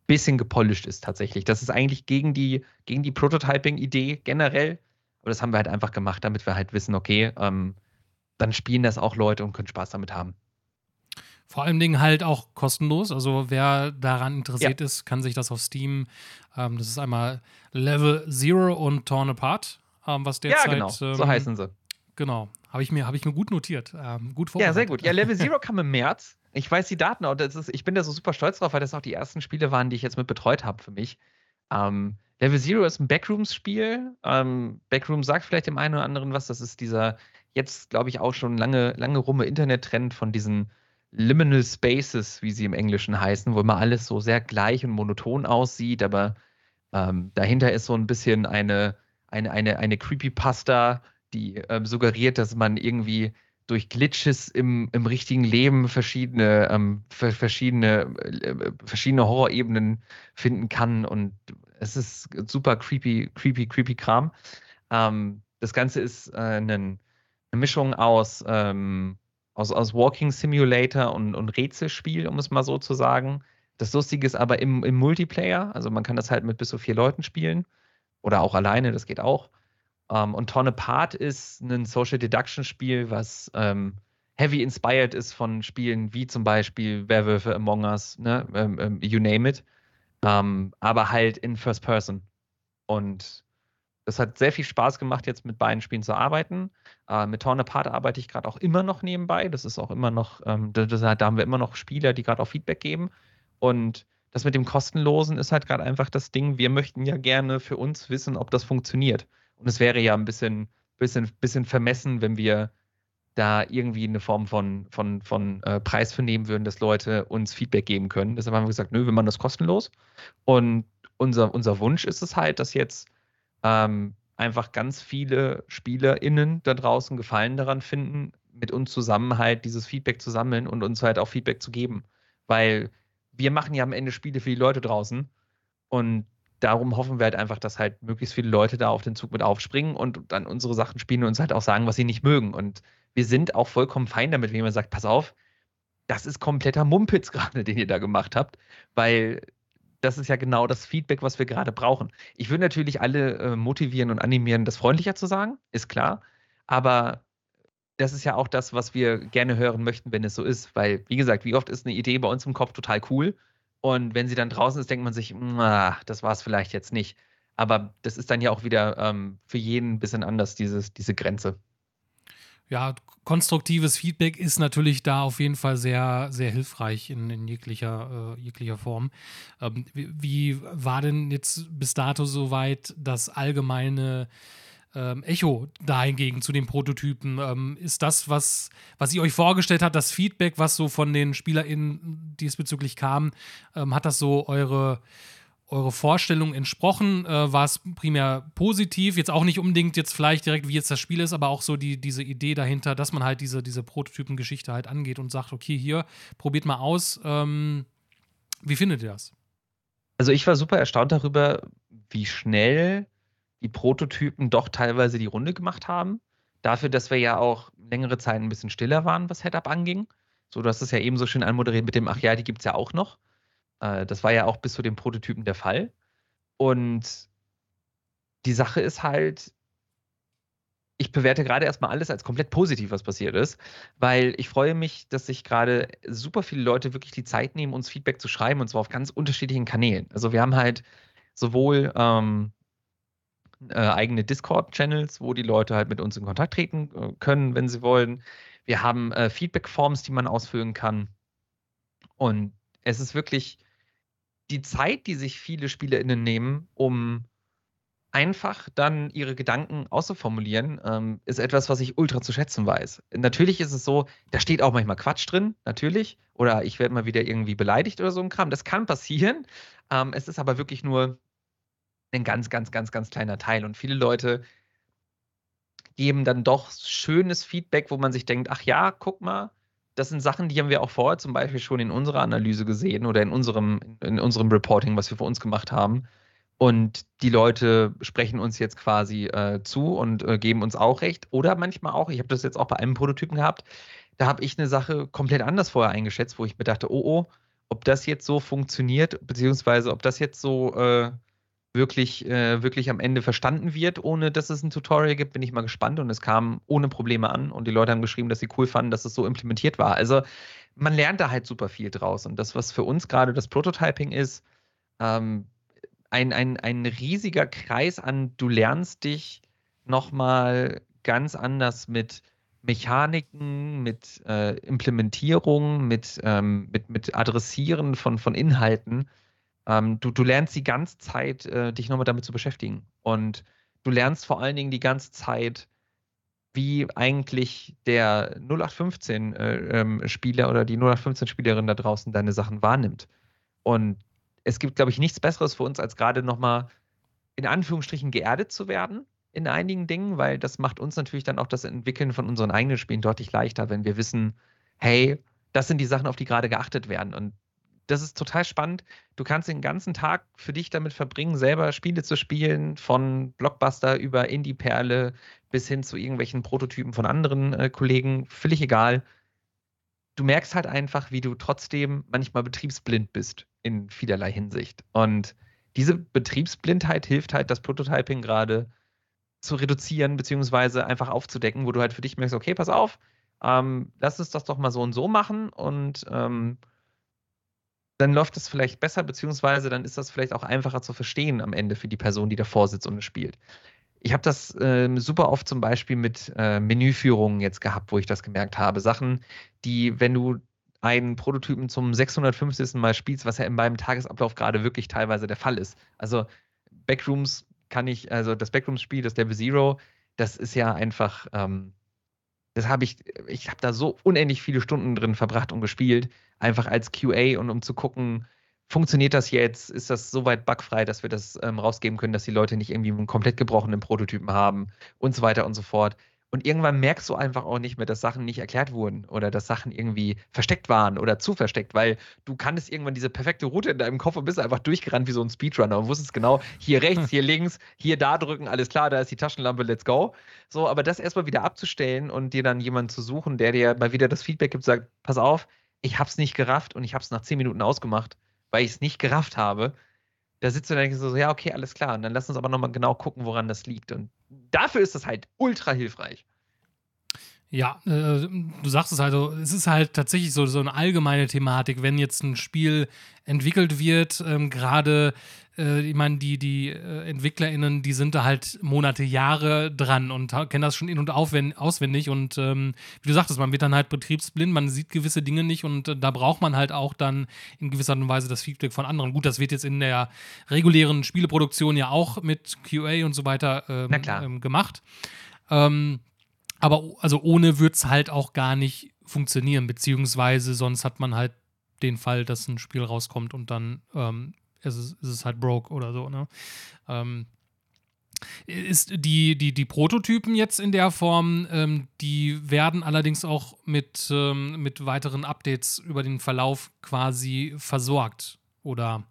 bisschen gepolished ist tatsächlich. Das ist eigentlich gegen die, gegen die Prototyping-Idee generell. Aber das haben wir halt einfach gemacht, damit wir halt wissen, okay, ähm, dann spielen das auch Leute und können Spaß damit haben. Vor allen Dingen halt auch kostenlos. Also wer daran interessiert ja. ist, kann sich das auf Steam, ähm, das ist einmal Level Zero und Torn Apart, ähm, was derzeit. Ja, genau, ähm, so heißen sie. Genau, habe ich, mir, hab ich mir gut notiert. Ähm, gut Ja, sehr gut. Ja, Level Zero kam im März. Ich weiß die Daten und das ist, ich bin da so super stolz drauf, weil das auch die ersten Spiele waren, die ich jetzt mit betreut habe für mich. Ähm, Level Zero ist ein Backrooms-Spiel. Ähm, Backroom sagt vielleicht dem einen oder anderen was. Das ist dieser jetzt, glaube ich, auch schon lange, lange rumme Internet-Trend von diesen Liminal Spaces, wie sie im Englischen heißen, wo immer alles so sehr gleich und monoton aussieht, aber ähm, dahinter ist so ein bisschen eine, eine, eine, eine Creepypasta, die ähm, suggeriert, dass man irgendwie durch Glitches im, im richtigen Leben verschiedene, ähm, verschiedene, äh, verschiedene Horrorebenen finden kann. Und es ist super creepy, creepy, creepy Kram. Ähm, das Ganze ist äh, eine, eine Mischung aus ähm, aus, aus Walking Simulator und, und Rätselspiel, um es mal so zu sagen. Das Lustige ist aber im, im Multiplayer, also man kann das halt mit bis zu vier Leuten spielen oder auch alleine, das geht auch. Um, ähm, und Torn Apart ist ein Social Deduction Spiel, was ähm, heavy inspired ist von Spielen wie zum Beispiel Werwölfe Among Us, ne? Ähm, ähm, you name it. Ähm, aber halt in First Person. Und das hat sehr viel Spaß gemacht, jetzt mit beiden Spielen zu arbeiten. Äh, mit Torn Apart arbeite ich gerade auch immer noch nebenbei. Das ist auch immer noch, ähm, das, da haben wir immer noch Spieler, die gerade auch Feedback geben. Und das mit dem Kostenlosen ist halt gerade einfach das Ding. Wir möchten ja gerne für uns wissen, ob das funktioniert. Und es wäre ja ein bisschen, bisschen, bisschen vermessen, wenn wir da irgendwie eine Form von, von, von äh, Preis für nehmen würden, dass Leute uns Feedback geben können. Deshalb haben wir gesagt, nö, wir machen das kostenlos. Und unser, unser Wunsch ist es halt, dass jetzt ähm, einfach ganz viele SpielerInnen da draußen Gefallen daran finden, mit uns zusammen halt dieses Feedback zu sammeln und uns halt auch Feedback zu geben. Weil wir machen ja am Ende Spiele für die Leute draußen und darum hoffen wir halt einfach, dass halt möglichst viele Leute da auf den Zug mit aufspringen und dann unsere Sachen spielen und uns halt auch sagen, was sie nicht mögen. Und wir sind auch vollkommen fein damit, wenn jemand sagt, pass auf, das ist kompletter Mumpitz gerade, den ihr da gemacht habt, weil das ist ja genau das Feedback, was wir gerade brauchen. Ich würde natürlich alle äh, motivieren und animieren, das freundlicher zu sagen, ist klar. Aber das ist ja auch das, was wir gerne hören möchten, wenn es so ist. Weil, wie gesagt, wie oft ist eine Idee bei uns im Kopf total cool. Und wenn sie dann draußen ist, denkt man sich, das war es vielleicht jetzt nicht. Aber das ist dann ja auch wieder ähm, für jeden ein bisschen anders, dieses, diese Grenze ja, konstruktives Feedback ist natürlich da auf jeden Fall sehr, sehr hilfreich in, in jeglicher, äh, jeglicher Form. Ähm, wie, wie, war denn jetzt bis dato soweit das allgemeine ähm, Echo dahingegen zu den Prototypen? Ähm, ist das, was, was ihr euch vorgestellt habt, das Feedback, was so von den SpielerInnen diesbezüglich kam, ähm, hat das so eure eure Vorstellung entsprochen? Äh, war es primär positiv? Jetzt auch nicht unbedingt jetzt vielleicht direkt, wie jetzt das Spiel ist, aber auch so die, diese Idee dahinter, dass man halt diese, diese Prototypengeschichte halt angeht und sagt, okay, hier, probiert mal aus. Ähm, wie findet ihr das? Also ich war super erstaunt darüber, wie schnell die Prototypen doch teilweise die Runde gemacht haben. Dafür, dass wir ja auch längere Zeit ein bisschen stiller waren, was Setup anging. So, du hast es ja eben so schön anmoderiert mit dem, ach ja, die gibt es ja auch noch. Äh, das war ja auch bis zu den Prototypen der Fall. Und die Sache ist halt, ich bewerte gerade erstmal alles als komplett positiv, was passiert ist, weil ich freue mich, dass sich gerade super viele Leute wirklich die Zeit nehmen, uns Feedback zu schreiben und zwar auf ganz unterschiedlichen Kanälen. Also wir haben halt sowohl ähm, äh, eigene Discord-Channels, wo die Leute halt mit uns in Kontakt treten äh, können, wenn sie wollen. Wir haben äh, Feedback-Forms, die man ausfüllen kann. Und es ist wirklich die Zeit, die sich viele SpielerInnen nehmen, um einfach dann ihre Gedanken auszuformulieren, ähm, ist etwas, was ich ultra zu schätzen weiß. Natürlich ist es so, da steht auch manchmal Quatsch drin, natürlich. Oder ich werde mal wieder irgendwie beleidigt oder so ein Kram. Das kann passieren. Ähm, es ist aber wirklich nur ein ganz, ganz, ganz, ganz kleiner Teil. Und viele Leute geben dann doch schönes Feedback, wo man sich denkt, ach ja, guck mal, das sind Sachen, die haben wir auch vorher zum Beispiel schon in unserer Analyse gesehen oder in unserem, in unserem Reporting, was wir für uns gemacht haben. Und die Leute sprechen uns jetzt quasi äh, zu und äh, geben uns auch recht. Oder manchmal auch, ich habe das jetzt auch bei einem Prototypen gehabt, da habe ich eine Sache komplett anders vorher eingeschätzt, wo ich mir dachte, oh oh, ob das jetzt so funktioniert, beziehungsweise ob das jetzt so äh, wirklich, äh, wirklich am Ende verstanden wird, ohne dass es ein Tutorial gibt, bin ich mal gespannt. Und es kam ohne Probleme an und die Leute haben geschrieben, dass sie cool fanden, dass es so implementiert war. Also man lernt da halt super viel draus. Und das, was für uns gerade das Prototyping ist, ähm, ein, ein, ein riesiger Kreis an, du lernst dich nochmal ganz anders mit Mechaniken, mit äh, Implementierung, mit, ähm, mit, mit Adressieren von, von Inhalten ähm, du, du lernst die ganze Zeit, äh, dich nochmal damit zu beschäftigen. Und du lernst vor allen Dingen die ganze Zeit, wie eigentlich der 0815-Spieler äh, ähm, oder die 0815-Spielerin da draußen deine Sachen wahrnimmt. Und es gibt, glaube ich, nichts Besseres für uns, als gerade nochmal in Anführungsstrichen geerdet zu werden in einigen Dingen, weil das macht uns natürlich dann auch das Entwickeln von unseren eigenen Spielen deutlich leichter, wenn wir wissen, hey, das sind die Sachen, auf die gerade geachtet werden. Und das ist total spannend. Du kannst den ganzen Tag für dich damit verbringen, selber Spiele zu spielen, von Blockbuster über Indie-Perle bis hin zu irgendwelchen Prototypen von anderen äh, Kollegen, völlig egal. Du merkst halt einfach, wie du trotzdem manchmal betriebsblind bist in vielerlei Hinsicht. Und diese Betriebsblindheit hilft halt, das Prototyping gerade zu reduzieren, beziehungsweise einfach aufzudecken, wo du halt für dich merkst, okay, pass auf, ähm, lass uns das doch mal so und so machen und ähm, dann läuft es vielleicht besser, beziehungsweise dann ist das vielleicht auch einfacher zu verstehen am Ende für die Person, die davor sitzt und es spielt. Ich habe das äh, super oft zum Beispiel mit äh, Menüführungen jetzt gehabt, wo ich das gemerkt habe. Sachen, die, wenn du einen Prototypen zum 650. Mal spielst, was ja in meinem Tagesablauf gerade wirklich teilweise der Fall ist. Also Backrooms kann ich, also das Backrooms-Spiel, das Devil Zero, das ist ja einfach, ähm, das habe ich, ich habe da so unendlich viele Stunden drin verbracht und gespielt, einfach als QA und um zu gucken, funktioniert das jetzt? Ist das soweit bugfrei, dass wir das ähm, rausgeben können, dass die Leute nicht irgendwie einen komplett gebrochenen Prototypen haben und so weiter und so fort. Und irgendwann merkst du einfach auch nicht mehr, dass Sachen nicht erklärt wurden oder dass Sachen irgendwie versteckt waren oder zu versteckt, weil du kanntest irgendwann diese perfekte Route in deinem Kopf und bist einfach durchgerannt wie so ein Speedrunner und wusstest genau, hier rechts, hier links, hier da drücken, alles klar, da ist die Taschenlampe, let's go. So, aber das erstmal wieder abzustellen und dir dann jemanden zu suchen, der dir mal wieder das Feedback gibt, sagt, pass auf, ich hab's nicht gerafft und ich hab's nach zehn Minuten ausgemacht, weil ich es nicht gerafft habe. Da sitzt du dann so, ja, okay, alles klar. Und dann lass uns aber nochmal genau gucken, woran das liegt. Und dafür ist das halt ultra hilfreich. Ja, äh, du sagst es also, es ist halt tatsächlich so, so eine allgemeine Thematik, wenn jetzt ein Spiel entwickelt wird, ähm, gerade, äh, ich meine, die, die äh, EntwicklerInnen, die sind da halt Monate, Jahre dran und kennen das schon in- und auswendig und ähm, wie du sagtest, man wird dann halt betriebsblind, man sieht gewisse Dinge nicht und äh, da braucht man halt auch dann in gewisser Art und Weise das Feedback von anderen. Gut, das wird jetzt in der regulären Spieleproduktion ja auch mit QA und so weiter ähm, ähm gemacht. Ähm, aber also ohne wird es halt auch gar nicht funktionieren, beziehungsweise sonst hat man halt den Fall, dass ein Spiel rauskommt und dann ähm, ist es, ist halt broke oder so, ne? Ähm, ist die, die, die Prototypen jetzt in der Form, ähm, die werden allerdings auch mit, ähm, mit weiteren Updates über den Verlauf quasi versorgt, oder?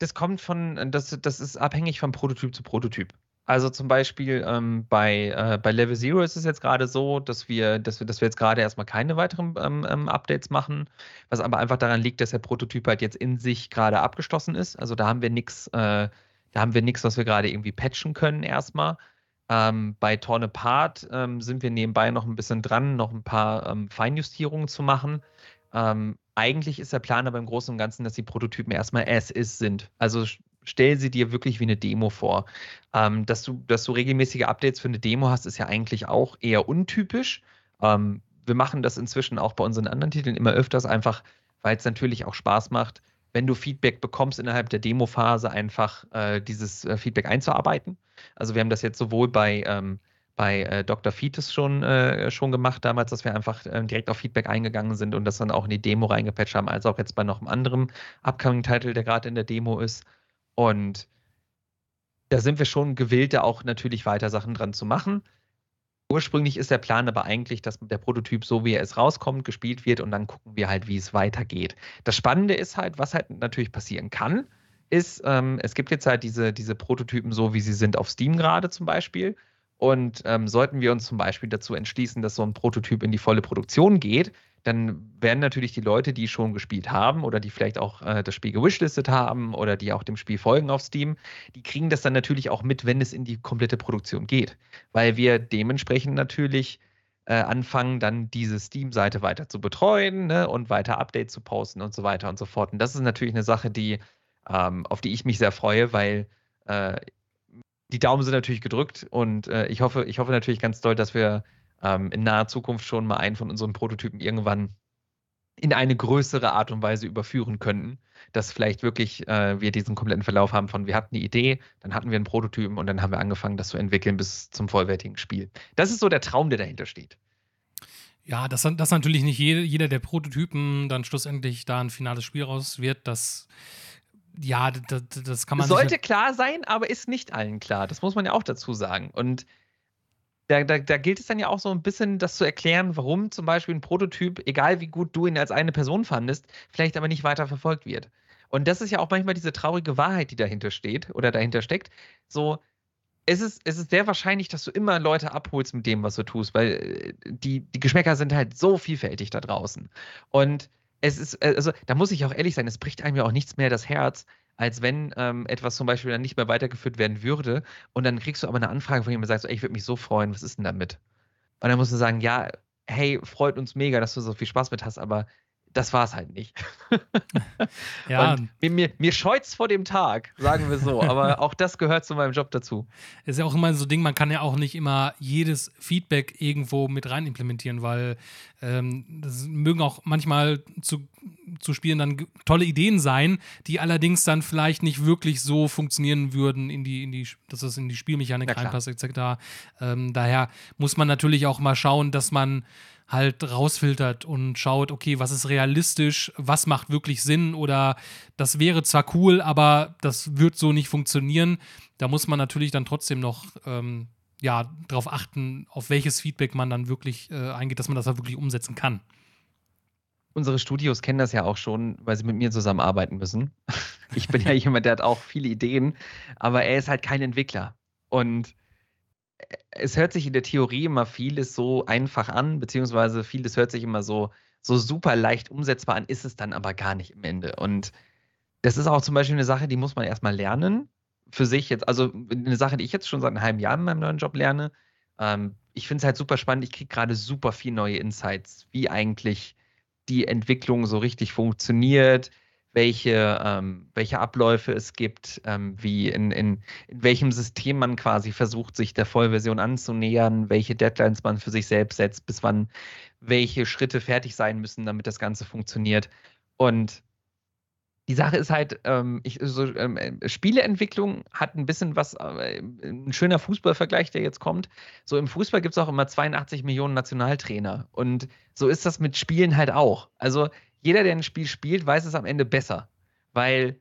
Das kommt von, das, das ist abhängig von Prototyp zu Prototyp. Also zum Beispiel ähm, bei, äh, bei Level Zero ist es jetzt gerade so, dass wir, dass wir, dass wir jetzt gerade erstmal keine weiteren ähm, ähm, Updates machen, was aber einfach daran liegt, dass der Prototyp halt jetzt in sich gerade abgeschlossen ist. Also da haben wir nichts, äh, da haben wir nichts, was wir gerade irgendwie patchen können erstmal. Ähm, bei Torn Apart ähm, sind wir nebenbei noch ein bisschen dran, noch ein paar ähm, Feinjustierungen zu machen. eigentlich ist der Plan aber im Großen und Ganzen, dass die Prototypen erstmal as is sind. Also stell sie dir wirklich wie eine Demo vor. Ähm, dass, du, dass du regelmäßige Updates für eine Demo hast, ist ja eigentlich auch eher untypisch. Ähm, wir machen das inzwischen auch bei unseren anderen Titeln immer öfters, einfach weil es natürlich auch Spaß macht, wenn du Feedback bekommst innerhalb der Demo-Phase, einfach äh, dieses äh, Feedback einzuarbeiten. Also wir haben das jetzt sowohl bei, ähm, bei äh, Dr. Fetus schon, äh, schon gemacht damals, dass wir einfach äh, direkt auf Feedback eingegangen sind und das dann auch in die Demo reingepatcht haben, als auch jetzt bei noch einem anderen Upcoming-Titel, der gerade in der Demo ist. Und da sind wir schon gewillt, da auch natürlich weiter Sachen dran zu machen. Ursprünglich ist der Plan aber eigentlich, dass der Prototyp, so wie er es rauskommt, gespielt wird und dann gucken wir halt, wie es weitergeht. Das Spannende ist halt, was halt natürlich passieren kann, ist, ähm, es gibt jetzt halt diese, diese Prototypen so, wie sie sind auf Steam gerade zum Beispiel. Und ähm, sollten wir uns zum Beispiel dazu entschließen, dass so ein Prototyp in die volle Produktion geht, dann werden natürlich die Leute, die schon gespielt haben oder die vielleicht auch äh, das Spiel gewishlistet haben oder die auch dem Spiel folgen auf Steam, die kriegen das dann natürlich auch mit, wenn es in die komplette Produktion geht. Weil wir dementsprechend natürlich äh, anfangen, dann diese Steam-Seite weiter zu betreuen ne, und weiter Updates zu posten und so weiter und so fort. Und das ist natürlich eine Sache, die, ähm, auf die ich mich sehr freue, weil äh, die Daumen sind natürlich gedrückt und äh, ich hoffe, ich hoffe natürlich ganz doll, dass wir ähm, in naher Zukunft schon mal einen von unseren Prototypen irgendwann in eine größere Art und Weise überführen könnten, dass vielleicht wirklich äh, wir diesen kompletten Verlauf haben von wir hatten eine Idee, dann hatten wir einen Prototypen und dann haben wir angefangen, das zu entwickeln bis zum vollwertigen Spiel. Das ist so der Traum, der dahinter steht. Ja, dass, dass natürlich nicht jede, jeder der Prototypen dann schlussendlich da ein finales Spiel raus wird, das ja, das, das kann man. Sollte klar sein, aber ist nicht allen klar. Das muss man ja auch dazu sagen. Und da, da, da, gilt es dann ja auch so ein bisschen, das zu erklären, warum zum Beispiel ein Prototyp, egal wie gut du ihn als eine Person fandest, vielleicht aber nicht weiter verfolgt wird. Und das ist ja auch manchmal diese traurige Wahrheit, die dahinter steht oder dahinter steckt. So, es ist, es ist sehr wahrscheinlich, dass du immer Leute abholst mit dem, was du tust, weil äh, die, die Geschmäcker sind halt so vielfältig da draußen. Und es ist, äh, also da muss ich auch ehrlich sein, es bricht einem ja auch nichts mehr das Herz, als wenn ähm, etwas zum Beispiel dann nicht mehr weitergeführt werden würde und dann kriegst du aber eine Anfrage von jemandem, sagt so, ey, ich würde mich so freuen, was ist denn damit? Und dann musst du sagen, ja, hey, freut uns mega, dass du so viel Spaß mit hast, aber das war es halt nicht. ja. Und mir, mir, mir scheut's vor dem Tag, sagen wir so. Aber auch das gehört zu meinem Job dazu. Ist ja auch immer so ein Ding, man kann ja auch nicht immer jedes Feedback irgendwo mit rein implementieren, weil ähm, das mögen auch manchmal zu, zu Spielen dann tolle Ideen sein, die allerdings dann vielleicht nicht wirklich so funktionieren würden, in die, in die, dass das in die Spielmechanik reinpasst, etc. Ähm, daher muss man natürlich auch mal schauen, dass man halt rausfiltert und schaut, okay, was ist realistisch, was macht wirklich Sinn oder das wäre zwar cool, aber das wird so nicht funktionieren. Da muss man natürlich dann trotzdem noch ähm, ja, darauf achten, auf welches Feedback man dann wirklich äh, eingeht, dass man das auch wirklich umsetzen kann. Unsere Studios kennen das ja auch schon, weil sie mit mir zusammenarbeiten müssen. Ich bin ja jemand, der hat auch viele Ideen, aber er ist halt kein Entwickler. Und es hört sich in der Theorie immer vieles so einfach an, beziehungsweise vieles hört sich immer so, so super leicht umsetzbar an, ist es dann aber gar nicht im Ende. Und das ist auch zum Beispiel eine Sache, die muss man erstmal lernen. Für sich jetzt, also eine Sache, die ich jetzt schon seit einem halben Jahr in meinem neuen Job lerne. Ähm, ich finde es halt super spannend. Ich kriege gerade super viel neue Insights, wie eigentlich die Entwicklung so richtig funktioniert, welche, ähm, welche Abläufe es gibt, ähm, wie in, in, in welchem System man quasi versucht, sich der Vollversion anzunähern, welche Deadlines man für sich selbst setzt, bis wann welche Schritte fertig sein müssen, damit das Ganze funktioniert. Und die Sache ist halt, ähm, ich, so, ähm, Spieleentwicklung hat ein bisschen was, äh, ein schöner Fußballvergleich, der jetzt kommt. So im Fußball gibt es auch immer 82 Millionen Nationaltrainer. Und so ist das mit Spielen halt auch. Also jeder, der ein Spiel spielt, weiß es am Ende besser. Weil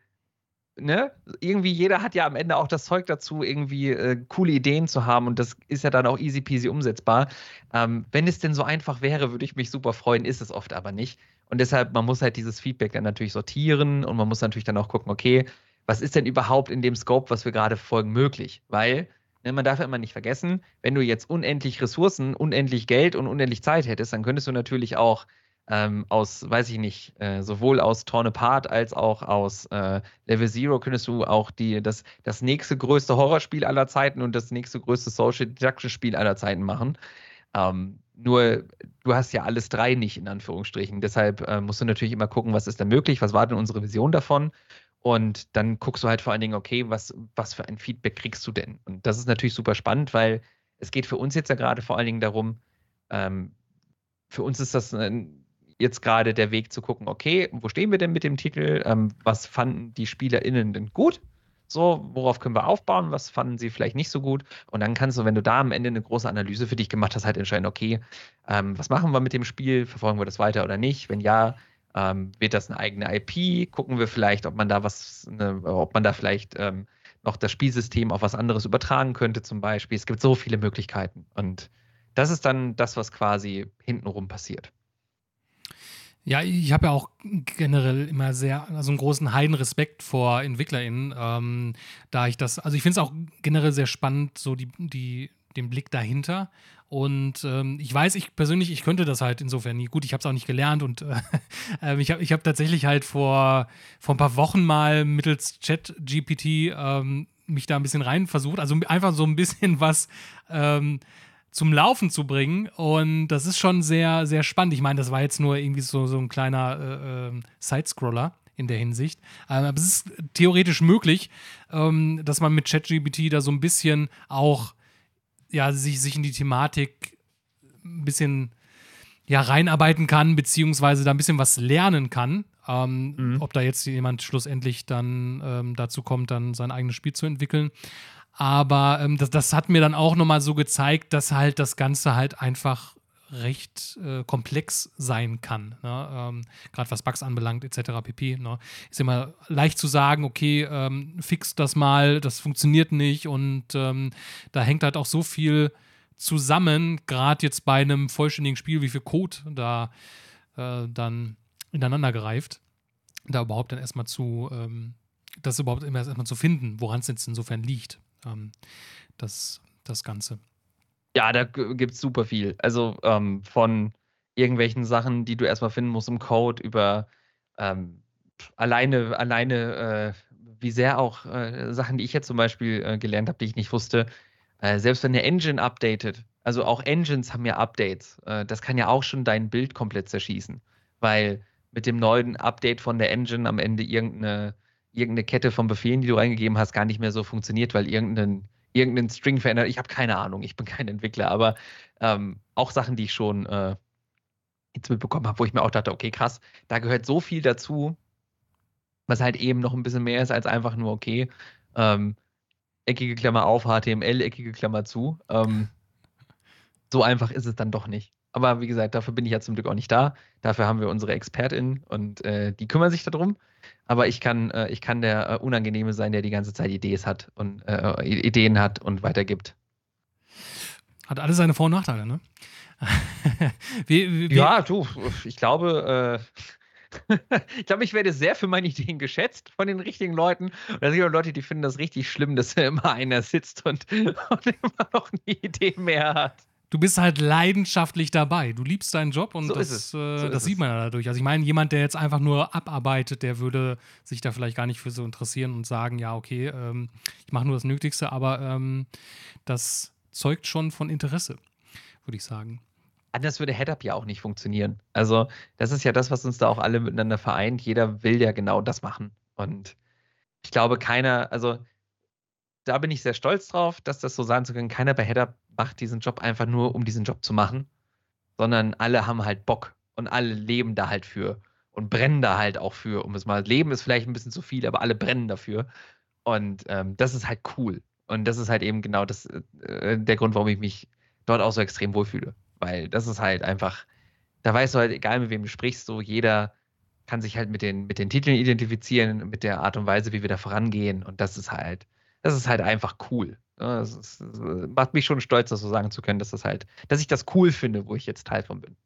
ne, irgendwie jeder hat ja am Ende auch das Zeug dazu, irgendwie äh, coole Ideen zu haben und das ist ja dann auch easy peasy umsetzbar. Ähm, wenn es denn so einfach wäre, würde ich mich super freuen, ist es oft aber nicht. Und deshalb, man muss halt dieses Feedback dann natürlich sortieren und man muss natürlich dann auch gucken, okay, was ist denn überhaupt in dem Scope, was wir gerade verfolgen, möglich? Weil ne, man darf ja immer nicht vergessen, wenn du jetzt unendlich Ressourcen, unendlich Geld und unendlich Zeit hättest, dann könntest du natürlich auch ähm, aus, weiß ich nicht, äh, sowohl aus Torn Apart als auch aus äh, Level Zero könntest du auch die, das, das nächste größte Horrorspiel aller Zeiten und das nächste größte Social Deduction Spiel aller Zeiten machen. Ähm, nur du hast ja alles drei nicht in Anführungsstrichen. Deshalb äh, musst du natürlich immer gucken, was ist da möglich, was war denn unsere Vision davon. Und dann guckst du halt vor allen Dingen, okay, was, was für ein Feedback kriegst du denn? Und das ist natürlich super spannend, weil es geht für uns jetzt ja gerade vor allen Dingen darum, ähm, für uns ist das ein, jetzt gerade der Weg zu gucken, okay, wo stehen wir denn mit dem Titel? Ähm, was fanden die SpielerInnen denn gut? So, worauf können wir aufbauen? Was fanden sie vielleicht nicht so gut? Und dann kannst du, wenn du da am Ende eine große Analyse für dich gemacht hast, halt entscheiden, okay, ähm, was machen wir mit dem Spiel? Verfolgen wir das weiter oder nicht? Wenn ja, ähm, wird das eine eigene IP? Gucken wir vielleicht, ob man da was, ne, ob man da vielleicht ähm, noch das Spielsystem auf was anderes übertragen könnte, zum Beispiel. Es gibt so viele Möglichkeiten. Und das ist dann das, was quasi hintenrum passiert. Ja, ich habe ja auch generell immer sehr, also einen großen Heidenrespekt vor EntwicklerInnen, ähm, da ich das, also ich finde es auch generell sehr spannend, so die, die, den Blick dahinter. Und ähm, ich weiß, ich persönlich, ich könnte das halt insofern nie. Gut, ich habe es auch nicht gelernt und äh, ähm, ich habe ich hab tatsächlich halt vor, vor ein paar Wochen mal mittels Chat-GPT ähm, mich da ein bisschen rein versucht. Also einfach so ein bisschen was ähm, zum Laufen zu bringen. Und das ist schon sehr, sehr spannend. Ich meine, das war jetzt nur irgendwie so, so ein kleiner äh, äh, Sidescroller in der Hinsicht. Ähm, aber es ist theoretisch möglich, ähm, dass man mit ChatGPT da so ein bisschen auch ja, sich, sich in die Thematik ein bisschen ja, reinarbeiten kann, beziehungsweise da ein bisschen was lernen kann. Ähm, mhm. Ob da jetzt jemand schlussendlich dann ähm, dazu kommt, dann sein eigenes Spiel zu entwickeln. Aber ähm, das, das hat mir dann auch nochmal so gezeigt, dass halt das Ganze halt einfach recht äh, komplex sein kann. Ne? Ähm, Gerade was Bugs anbelangt, etc. pp. Ne? Ist immer leicht zu sagen, okay, ähm, fix das mal, das funktioniert nicht und ähm, da hängt halt auch so viel zusammen, gerade jetzt bei einem vollständigen Spiel, wie viel Code da äh, dann ineinander greift, da überhaupt dann erstmal zu, ähm, das überhaupt erstmal zu finden, woran es jetzt insofern liegt ähm, das, das Ganze. Ja, da gibt es super viel. Also ähm, von irgendwelchen Sachen, die du erstmal finden musst im Code, über ähm, alleine, alleine, äh, wie sehr auch äh, Sachen, die ich jetzt zum Beispiel äh, gelernt habe, die ich nicht wusste, äh, selbst wenn der Engine updatet, also auch Engines haben ja Updates, äh, das kann ja auch schon dein Bild komplett zerschießen, weil mit dem neuen Update von der Engine am Ende irgendeine irgendeine Kette von Befehlen, die du eingegeben hast, gar nicht mehr so funktioniert, weil irgendein, irgendein String verändert. Ich habe keine Ahnung, ich bin kein Entwickler, aber ähm, auch Sachen, die ich schon äh, jetzt mitbekommen habe, wo ich mir auch dachte, okay, krass, da gehört so viel dazu, was halt eben noch ein bisschen mehr ist als einfach nur, okay, ähm, eckige Klammer auf, HTML, eckige Klammer zu. Ähm, so einfach ist es dann doch nicht. Aber wie gesagt, dafür bin ich ja zum Glück auch nicht da. Dafür haben wir unsere ExpertInnen und äh, die kümmern sich darum. Aber ich kann, äh, ich kann der äh, Unangenehme sein, der die ganze Zeit Ideen hat und äh, Ideen hat und weitergibt. Hat alles seine Vor- und Nachteile, ne? wie, wie, ja, du, ich glaube, äh, ich glaube, ich werde sehr für meine Ideen geschätzt von den richtigen Leuten. Und da sind auch Leute, die finden das richtig schlimm, dass da immer einer sitzt und, und immer noch eine Idee mehr hat du bist halt leidenschaftlich dabei. Du liebst deinen Job und so das, äh, so das sieht man ja dadurch. Also ich meine, jemand, der jetzt einfach nur abarbeitet, der würde sich da vielleicht gar nicht für so interessieren und sagen, ja, okay, ähm, ich mache nur das Nötigste, aber ähm, das zeugt schon von Interesse, würde ich sagen. Anders würde Head-Up ja auch nicht funktionieren. Also, das ist ja das, was uns da auch alle miteinander vereint. Jeder will ja genau das machen. Und ich glaube, keiner, also da bin ich sehr stolz drauf, dass das so sein zu können. Keiner bei Head-Up macht diesen Job einfach nur, um diesen Job zu machen, sondern alle haben halt Bock und alle leben da halt für und brennen da halt auch für. Um es mal, Leben ist vielleicht ein bisschen zu viel, aber alle brennen dafür. Und ähm, das ist halt cool. Und das ist halt eben genau das, äh, der Grund, warum ich mich dort auch so extrem wohlfühle. Weil das ist halt einfach, da weißt du halt, egal mit wem du sprichst, so jeder kann sich halt mit den, mit den Titeln identifizieren, mit der Art und Weise, wie wir da vorangehen. Und das ist halt, das ist halt einfach cool. Das, das macht mich schon stolz, das so sagen zu können, dass das halt, dass ich das cool finde, wo ich jetzt Teil von bin.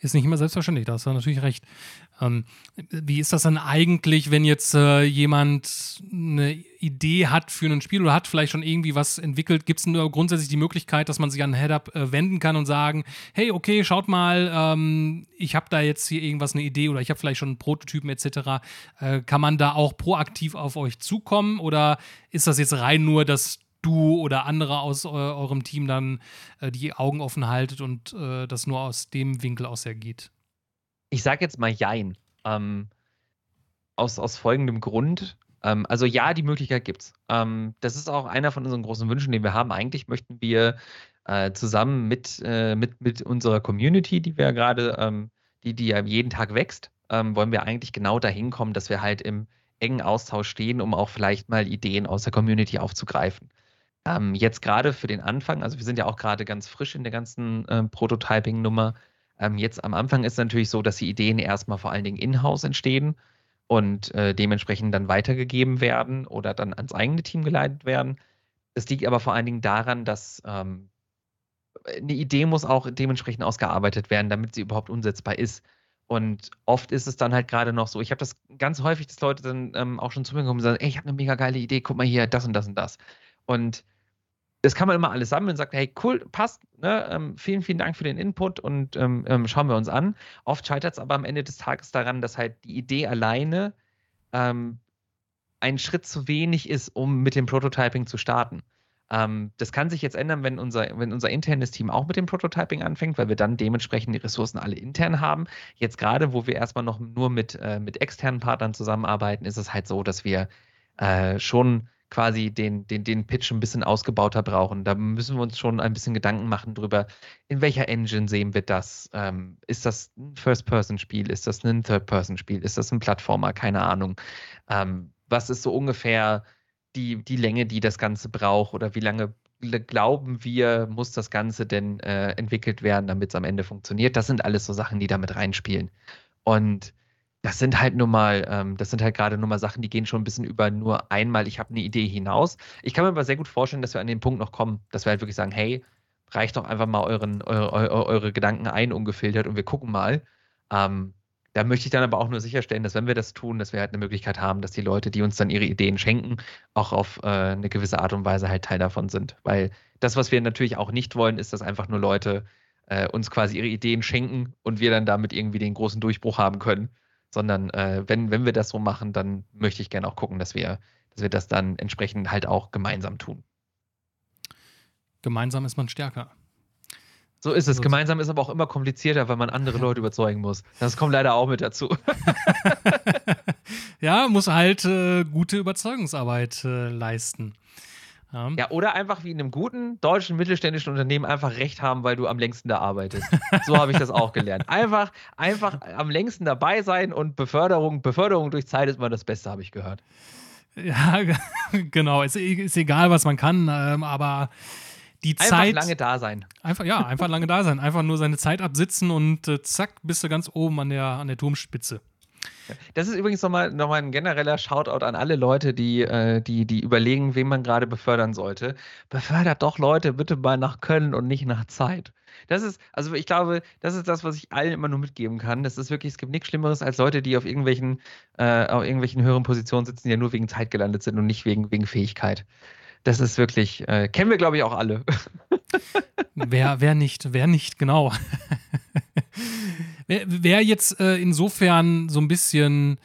Ist nicht immer selbstverständlich, da hast du natürlich recht. Ähm, wie ist das dann eigentlich, wenn jetzt äh, jemand eine Idee hat für ein Spiel oder hat vielleicht schon irgendwie was entwickelt? Gibt es grundsätzlich die Möglichkeit, dass man sich an Head-Up äh, wenden kann und sagen, hey, okay, schaut mal, ähm, ich habe da jetzt hier irgendwas, eine Idee oder ich habe vielleicht schon einen Prototypen etc. Äh, kann man da auch proaktiv auf euch zukommen oder ist das jetzt rein nur, dass du oder andere aus äh, eurem Team dann äh, die Augen offen haltet und äh, das nur aus dem Winkel aus ergeht? Ich sage jetzt mal Jein. Ähm, aus, aus folgendem Grund. Ähm, also ja, die Möglichkeit gibt's. Ähm, das ist auch einer von unseren großen Wünschen, den wir haben. Eigentlich möchten wir äh, zusammen mit, äh, mit, mit unserer Community, die wir gerade, ähm, die, die ja jeden Tag wächst, ähm, wollen wir eigentlich genau dahin kommen, dass wir halt im engen Austausch stehen, um auch vielleicht mal Ideen aus der Community aufzugreifen. Ähm, jetzt gerade für den Anfang, also wir sind ja auch gerade ganz frisch in der ganzen äh, Prototyping-Nummer. Ähm, jetzt am Anfang ist natürlich so, dass die Ideen erstmal vor allen Dingen in-house entstehen und äh, dementsprechend dann weitergegeben werden oder dann ans eigene Team geleitet werden. Es liegt aber vor allen Dingen daran, dass ähm, eine Idee muss auch dementsprechend ausgearbeitet werden, damit sie überhaupt umsetzbar ist. Und oft ist es dann halt gerade noch so, ich habe das ganz häufig, dass Leute dann ähm, auch schon zu mir kommen und sagen, ey, ich habe eine mega geile Idee, guck mal hier, das und das und das. Und das kann man immer alles sammeln und sagt, hey, cool, passt, ne? ähm, vielen, vielen Dank für den Input und ähm, ähm schauen wir uns an. Oft scheitert es aber am Ende des Tages daran, dass halt die Idee alleine ähm, ein Schritt zu wenig ist, um mit dem Prototyping zu starten. Ähm, das kann sich jetzt ändern, wenn unser, wenn unser internes Team auch mit dem Prototyping anfängt, weil wir dann dementsprechend die Ressourcen alle intern haben. Jetzt gerade, wo wir erstmal noch nur mit, äh, mit externen Partnern zusammenarbeiten, ist es halt so, dass wir äh, schon quasi den, den, den Pitch ein bisschen ausgebauter brauchen. Da müssen wir uns schon ein bisschen Gedanken machen drüber, in welcher Engine sehen wir das? Ähm, ist das ein First-Person-Spiel? Ist das ein Third-Person-Spiel? Ist das ein Plattformer? Keine Ahnung. Ähm, was ist so ungefähr die, die Länge, die das Ganze braucht oder wie lange glauben wir, muss das Ganze denn äh, entwickelt werden, damit es am Ende funktioniert? Das sind alles so Sachen, die damit reinspielen. Und das sind halt nur mal, ähm, das sind halt gerade nur mal Sachen, die gehen schon ein bisschen über nur einmal, ich habe eine Idee hinaus. Ich kann mir aber sehr gut vorstellen, dass wir an den Punkt noch kommen, dass wir halt wirklich sagen, hey, reicht doch einfach mal euren, eure, eure, eure Gedanken ein, ungefiltert und wir gucken mal. Ähm, da möchte ich dann aber auch nur sicherstellen, dass wenn wir das tun, dass wir halt eine Möglichkeit haben, dass die Leute, die uns dann ihre Ideen schenken, auch auf äh, eine gewisse Art und Weise halt Teil davon sind. Weil das, was wir natürlich auch nicht wollen, ist, dass einfach nur Leute äh, uns quasi ihre Ideen schenken und wir dann damit irgendwie den großen Durchbruch haben können sondern äh, wenn, wenn wir das so machen, dann möchte ich gerne auch gucken, dass wir, dass wir das dann entsprechend halt auch gemeinsam tun. Gemeinsam ist man stärker. So ist es. Gemeinsam ist aber auch immer komplizierter, weil man andere Leute überzeugen muss. Das kommt leider auch mit dazu. ja, muss halt äh, gute Überzeugungsarbeit äh, leisten. Ja. ja, oder einfach wie in einem guten deutschen mittelständischen Unternehmen einfach recht haben, weil du am längsten da arbeitest. So habe ich das auch gelernt. Einfach, einfach am längsten dabei sein und Beförderung, Beförderung durch Zeit ist immer das Beste, habe ich gehört. Ja, genau. Ist, ist egal, was man kann, ähm, aber die einfach Zeit. Einfach lange da sein. Einfach, ja, einfach lange da sein. Einfach nur seine Zeit absitzen und äh, zack, bist du ganz oben an der, an der Turmspitze. Das ist übrigens nochmal noch mal ein genereller Shoutout an alle Leute, die, äh, die, die überlegen, wen man gerade befördern sollte. Befördert doch Leute bitte mal nach Können und nicht nach Zeit. Das ist, also ich glaube, das ist das, was ich allen immer nur mitgeben kann. Das ist wirklich, es gibt nichts Schlimmeres als Leute, die auf irgendwelchen, äh, auf irgendwelchen höheren Positionen sitzen, die ja nur wegen Zeit gelandet sind und nicht wegen, wegen Fähigkeit. Das ist wirklich, äh, kennen wir, glaube ich, auch alle. wer, wer nicht, wer nicht, genau. Wer jetzt äh, insofern so ein bisschen,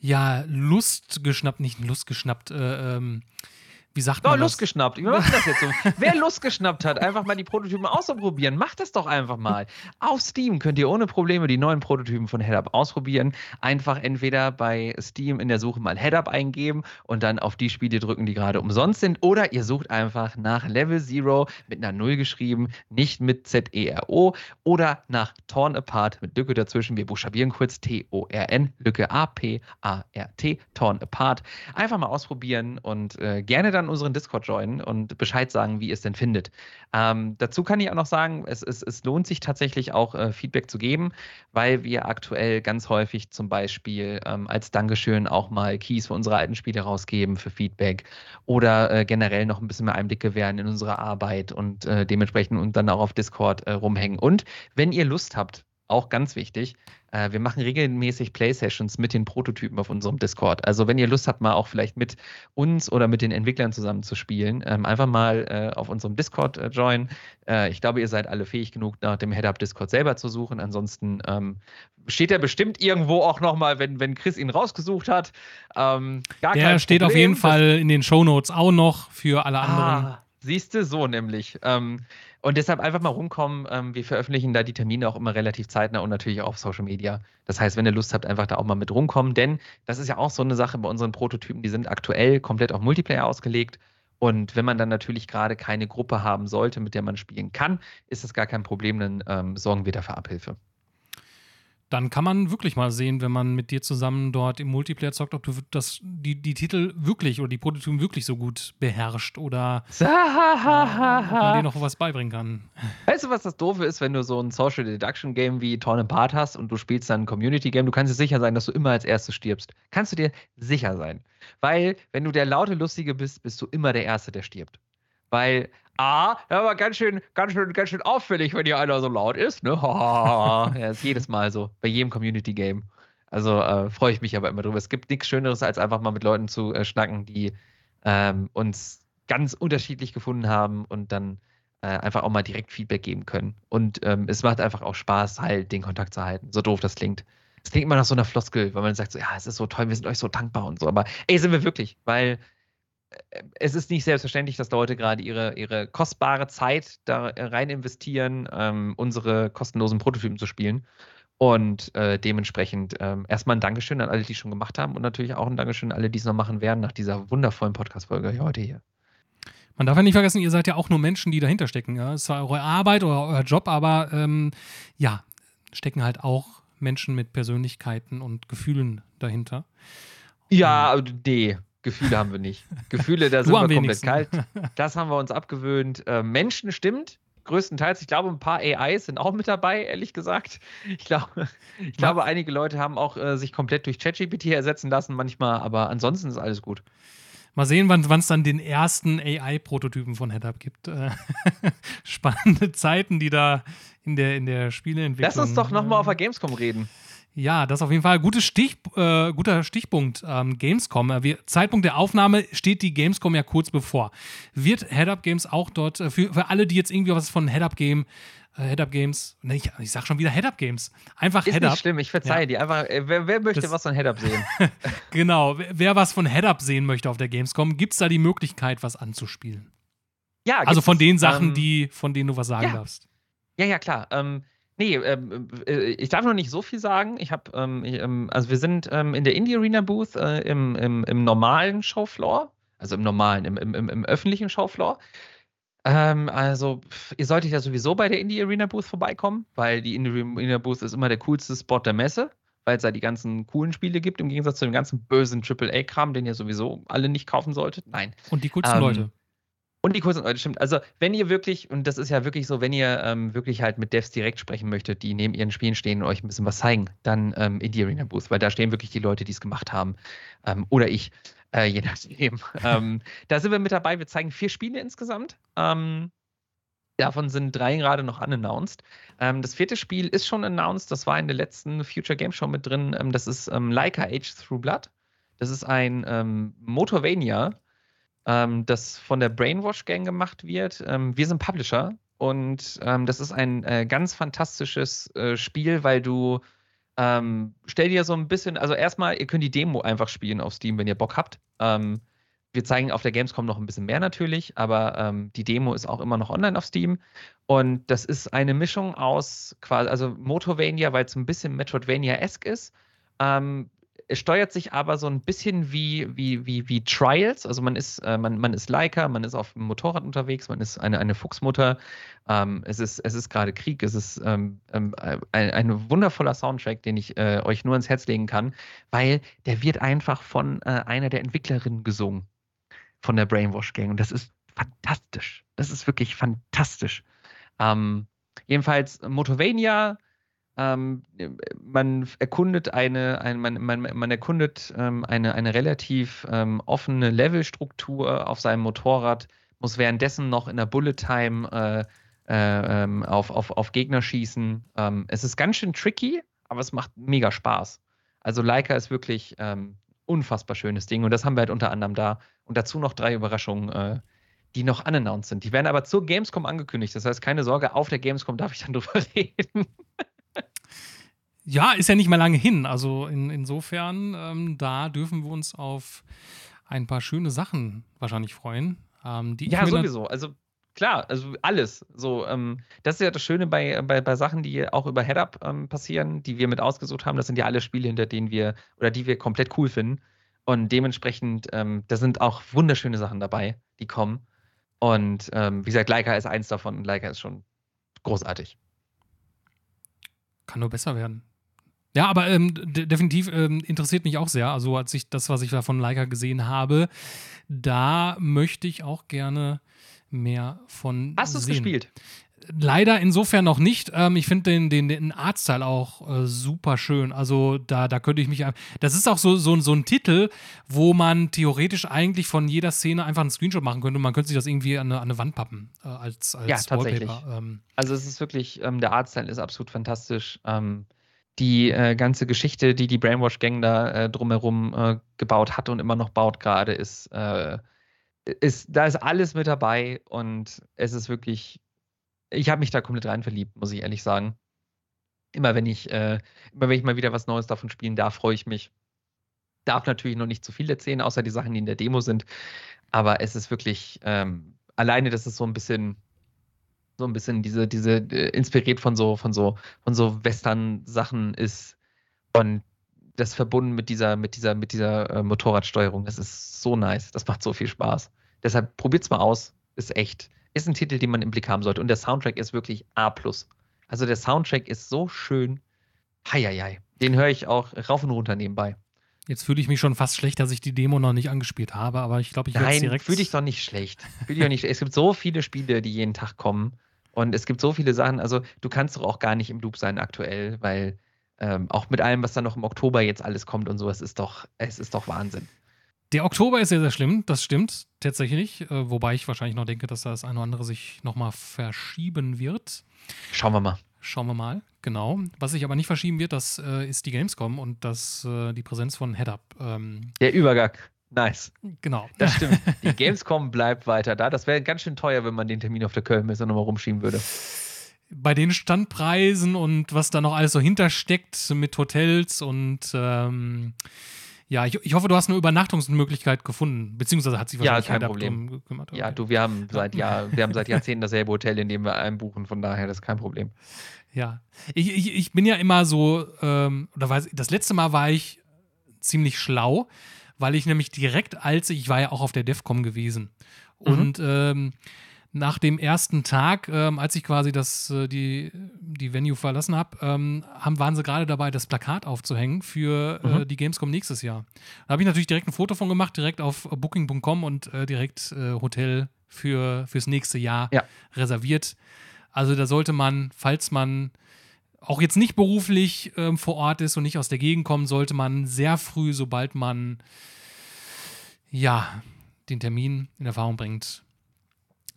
ja, Lust geschnappt, nicht Lust geschnappt, äh, ähm, wie sagt man oh, Lust geschnappt. Wir machen das jetzt so. Wer Lust geschnappt hat, einfach mal die Prototypen auszuprobieren, macht das doch einfach mal. Auf Steam könnt ihr ohne Probleme die neuen Prototypen von HeadUp ausprobieren. Einfach entweder bei Steam in der Suche mal HeadUp eingeben und dann auf die Spiele drücken, die gerade umsonst sind. Oder ihr sucht einfach nach Level Zero mit einer Null geschrieben, nicht mit Z-E-R-O. Oder nach Torn Apart mit Lücke dazwischen. Wir buchstabieren kurz T-O-R-N, Lücke A-P-A-R-T, Torn Apart. Einfach mal ausprobieren und äh, gerne dann dann unseren Discord joinen und Bescheid sagen, wie ihr es denn findet. Ähm, dazu kann ich auch noch sagen, es, es, es lohnt sich tatsächlich auch äh, Feedback zu geben, weil wir aktuell ganz häufig zum Beispiel ähm, als Dankeschön auch mal Keys für unsere alten Spiele rausgeben für Feedback oder äh, generell noch ein bisschen mehr Einblick gewähren in unsere Arbeit und äh, dementsprechend und dann auch auf Discord äh, rumhängen. Und wenn ihr Lust habt, auch ganz wichtig. Äh, wir machen regelmäßig Play-Sessions mit den Prototypen auf unserem Discord. Also wenn ihr Lust habt, mal auch vielleicht mit uns oder mit den Entwicklern zusammen zu spielen, ähm, einfach mal äh, auf unserem Discord äh, joinen. Äh, ich glaube, ihr seid alle fähig genug, nach dem Head-Up-Discord selber zu suchen. Ansonsten ähm, steht er bestimmt irgendwo auch nochmal, wenn, wenn Chris ihn rausgesucht hat. Ähm, Der steht Problem. auf jeden Fall in den Show Notes auch noch für alle anderen. Ah, siehst du, so nämlich. Ähm, und deshalb einfach mal rumkommen. Ähm, wir veröffentlichen da die Termine auch immer relativ zeitnah und natürlich auch auf Social Media. Das heißt, wenn ihr Lust habt, einfach da auch mal mit rumkommen, denn das ist ja auch so eine Sache bei unseren Prototypen, die sind aktuell komplett auf Multiplayer ausgelegt. Und wenn man dann natürlich gerade keine Gruppe haben sollte, mit der man spielen kann, ist das gar kein Problem, dann ähm, sorgen wir dafür Abhilfe dann kann man wirklich mal sehen, wenn man mit dir zusammen dort im Multiplayer zockt, ob du das, die, die Titel wirklich oder die Prototypen wirklich so gut beherrscht oder äh, ob man dir noch was beibringen kann. Weißt du, was das Doofe ist, wenn du so ein Social Deduction Game wie Torn Apart hast und du spielst dann ein Community Game, du kannst dir sicher sein, dass du immer als erstes stirbst. Kannst du dir sicher sein. Weil, wenn du der laute Lustige bist, bist du immer der Erste, der stirbt. Weil A, ja, aber ganz schön, ganz schön, ganz schön auffällig, wenn hier einer so laut ist. Ne? ja, ist jedes Mal so, bei jedem Community-Game. Also äh, freue ich mich aber immer drüber. Es gibt nichts Schöneres, als einfach mal mit Leuten zu äh, schnacken, die ähm, uns ganz unterschiedlich gefunden haben und dann äh, einfach auch mal direkt Feedback geben können. Und ähm, es macht einfach auch Spaß, halt den Kontakt zu halten. So doof das klingt. Es klingt immer nach so einer Floskel, weil man sagt so, ja, es ist so toll, wir sind euch so dankbar und so. Aber ey, sind wir wirklich, weil es ist nicht selbstverständlich, dass Leute gerade ihre, ihre kostbare Zeit da rein investieren, ähm, unsere kostenlosen Prototypen zu spielen. Und äh, dementsprechend ähm, erstmal ein Dankeschön an alle, die es schon gemacht haben und natürlich auch ein Dankeschön an alle, die es noch machen werden nach dieser wundervollen Podcast-Folge heute hier. Man darf ja nicht vergessen, ihr seid ja auch nur Menschen, die dahinter stecken. Ja? Es ist zwar eure Arbeit oder euer Job, aber ähm, ja, stecken halt auch Menschen mit Persönlichkeiten und Gefühlen dahinter. Ja, D. Gefühle haben wir nicht. Gefühle, da sind wir komplett kalt. Das haben wir uns abgewöhnt. Äh, Menschen stimmt, größtenteils. Ich glaube, ein paar AIs sind auch mit dabei, ehrlich gesagt. Ich glaube, ich glaube einige Leute haben auch äh, sich komplett durch ChatGPT ersetzen lassen manchmal, aber ansonsten ist alles gut. Mal sehen, wann es dann den ersten AI-Prototypen von HeadUp gibt. Äh, spannende Zeiten, die da in der, in der Spieleentwicklung. Lass uns doch nochmal auf der Gamescom reden. Ja, das ist auf jeden Fall ein Stich, äh, guter Stichpunkt. Ähm, Gamescom. Äh, wir, Zeitpunkt der Aufnahme steht die Gamescom ja kurz bevor. Wird Head-Up Games auch dort, äh, für, für alle, die jetzt irgendwie was von Head-Up Game, äh, Head-Up Games, ne, ich, ich sag schon wieder Head-Up Games. Einfach Ist Head-Up. nicht schlimm, ich verzeihe ja. dir. Einfach, wer, wer, möchte das, was von Head-Up sehen? genau, wer, wer, was von Head-Up sehen möchte auf der Gamescom, gibt es da die Möglichkeit, was anzuspielen? Ja, also von den Sachen, ähm, die, von denen du was sagen ja. darfst. Ja, ja, klar. Ähm, Nee, ähm, äh, ich darf noch nicht so viel sagen. Ich habe, ähm, ähm, also wir sind ähm, in der Indie Arena Booth äh, im, im, im, normalen Showfloor, also im normalen, im, im, im öffentlichen Showfloor. Ähm, also ihr solltet ja sowieso bei der Indie Arena Booth vorbeikommen, weil die Indie Arena Booth ist immer der coolste Spot der Messe, weil es da die ganzen coolen Spiele gibt, im Gegensatz zu dem ganzen bösen AAA-Kram, den ihr sowieso alle nicht kaufen solltet. Nein. Und die coolsten ähm, Leute. Und die Kurse, das stimmt. Also, wenn ihr wirklich, und das ist ja wirklich so, wenn ihr ähm, wirklich halt mit Devs direkt sprechen möchtet, die neben ihren Spielen stehen und euch ein bisschen was zeigen, dann ähm, in die Arena Booth, weil da stehen wirklich die Leute, die es gemacht haben. Ähm, oder ich, äh, je nachdem. Ähm, da sind wir mit dabei. Wir zeigen vier Spiele insgesamt. Ähm, davon sind drei gerade noch unannounced. Ähm, das vierte Spiel ist schon announced. Das war in der letzten Future Game Show mit drin. das ist Leica Age Through Blood. Das ist ein Motorvania ähm, das von der Brainwash Gang gemacht wird. Ähm, wir sind Publisher und ähm, das ist ein äh, ganz fantastisches äh, Spiel, weil du ähm, stell dir so ein bisschen, also erstmal, ihr könnt die Demo einfach spielen auf Steam, wenn ihr Bock habt. Ähm, wir zeigen auf der Gamescom noch ein bisschen mehr natürlich, aber ähm, die Demo ist auch immer noch online auf Steam. Und das ist eine Mischung aus quasi, also Motorvania, weil es ein bisschen Metroidvania-esque ist. Ähm, es steuert sich aber so ein bisschen wie, wie, wie, wie Trials. Also man ist, äh, man, man ist Leica, man ist auf dem Motorrad unterwegs, man ist eine, eine Fuchsmutter. Ähm, es ist, es ist gerade Krieg, es ist ähm, ähm, ein, ein wundervoller Soundtrack, den ich äh, euch nur ins Herz legen kann, weil der wird einfach von äh, einer der Entwicklerinnen gesungen. von der Brainwash Gang. Und das ist fantastisch. Das ist wirklich fantastisch. Ähm, jedenfalls Motovania, ähm, man erkundet eine, ein, man, man, man erkundet ähm, eine, eine relativ ähm, offene Levelstruktur auf seinem Motorrad, muss währenddessen noch in der Bullet Time äh, äh, ähm, auf, auf, auf Gegner schießen. Ähm, es ist ganz schön tricky, aber es macht mega Spaß. Also Leica ist wirklich ähm, unfassbar schönes Ding und das haben wir halt unter anderem da. Und dazu noch drei Überraschungen, äh, die noch unannounced sind. Die werden aber zur Gamescom angekündigt. Das heißt, keine Sorge, auf der Gamescom darf ich dann drüber reden. Ja, ist ja nicht mal lange hin. Also in, insofern, ähm, da dürfen wir uns auf ein paar schöne Sachen wahrscheinlich freuen. Ähm, ja, sowieso. Also klar, also alles. So, ähm, das ist ja das Schöne bei, bei, bei Sachen, die auch über Head-Up ähm, passieren, die wir mit ausgesucht haben. Das sind ja alle Spiele, hinter denen wir oder die wir komplett cool finden. Und dementsprechend, ähm, da sind auch wunderschöne Sachen dabei, die kommen. Und ähm, wie gesagt, Leica ist eins davon und Leica ist schon großartig. Kann nur besser werden. Ja, aber ähm, definitiv ähm, interessiert mich auch sehr. Also, als ich das, was ich da von Leica gesehen habe, da möchte ich auch gerne mehr von. Hast du es gespielt? Leider insofern noch nicht. Ähm, ich finde den, den, den Artstyle auch äh, super schön. Also da, da könnte ich mich. Das ist auch so, so, so ein Titel, wo man theoretisch eigentlich von jeder Szene einfach einen Screenshot machen könnte und man könnte sich das irgendwie an eine, an eine Wand pappen äh, als, als ja, tatsächlich. Ähm. Also es ist wirklich, ähm, der Artstyle ist absolut fantastisch. Ähm, die äh, ganze Geschichte, die die Brainwash-Gang da äh, drumherum äh, gebaut hat und immer noch baut gerade, ist, äh, ist, da ist alles mit dabei und es ist wirklich, ich habe mich da komplett rein verliebt, muss ich ehrlich sagen. Immer wenn ich, äh, immer wenn ich mal wieder was Neues davon spielen darf, freue ich mich. Darf natürlich noch nicht zu viel erzählen, außer die Sachen, die in der Demo sind. Aber es ist wirklich, ähm, alleine, dass es so ein bisschen so ein bisschen diese, diese, äh, inspiriert von so, von so, von so Western-Sachen ist und das verbunden mit dieser, mit dieser, mit dieser äh, Motorradsteuerung, das ist so nice. Das macht so viel Spaß. Deshalb probiert's mal aus. Ist echt, ist ein Titel, den man im Blick haben sollte. Und der Soundtrack ist wirklich A. Also der Soundtrack ist so schön. Heieiei. Den höre ich auch rauf und runter nebenbei. Jetzt fühle ich mich schon fast schlecht, dass ich die Demo noch nicht angespielt habe, aber ich glaube, ich werde direkt. fühle dich doch nicht schlecht. Fühl dich doch nicht. Es gibt so viele Spiele, die jeden Tag kommen. Und es gibt so viele Sachen. Also, du kannst doch auch gar nicht im Loop sein aktuell, weil ähm, auch mit allem, was dann noch im Oktober jetzt alles kommt und so, es ist doch, es ist doch Wahnsinn. Der Oktober ist sehr, sehr schlimm, das stimmt tatsächlich. Äh, wobei ich wahrscheinlich noch denke, dass das eine oder andere sich nochmal verschieben wird. Schauen wir mal. Schauen wir mal, genau. Was sich aber nicht verschieben wird, das äh, ist die Gamescom und das, äh, die Präsenz von HeadUp. Ähm, Der Übergang. Nice. Genau. Das stimmt. Die Gamescom bleibt weiter da. Das wäre ganz schön teuer, wenn man den Termin auf der Kölnmesse nochmal rumschieben würde. Bei den Standpreisen und was da noch alles so hintersteckt mit Hotels und ähm, ja, ich, ich, hoffe, du hast eine Übernachtungsmöglichkeit gefunden, beziehungsweise hat sich wahrscheinlich ja, kein Problem. gekümmert. Okay. Ja, du, wir haben seit Jahr, wir haben seit Jahrzehnten dasselbe Hotel, in dem wir einbuchen, von daher das ist kein Problem. Ja, ich, ich, ich bin ja immer so, ähm, oder weiß, das letzte Mal war ich ziemlich schlau, weil ich nämlich direkt als ich, war ja auch auf der DEFCOM gewesen mhm. und ähm, nach dem ersten Tag, ähm, als ich quasi das, äh, die, die Venue verlassen habe, ähm, haben, waren sie gerade dabei, das Plakat aufzuhängen für äh, mhm. die Gamescom nächstes Jahr. Da habe ich natürlich direkt ein Foto von gemacht, direkt auf booking.com und äh, direkt äh, Hotel für, fürs nächste Jahr ja. reserviert. Also da sollte man, falls man auch jetzt nicht beruflich ähm, vor Ort ist und nicht aus der Gegend kommt, sollte man sehr früh, sobald man ja den Termin in Erfahrung bringt,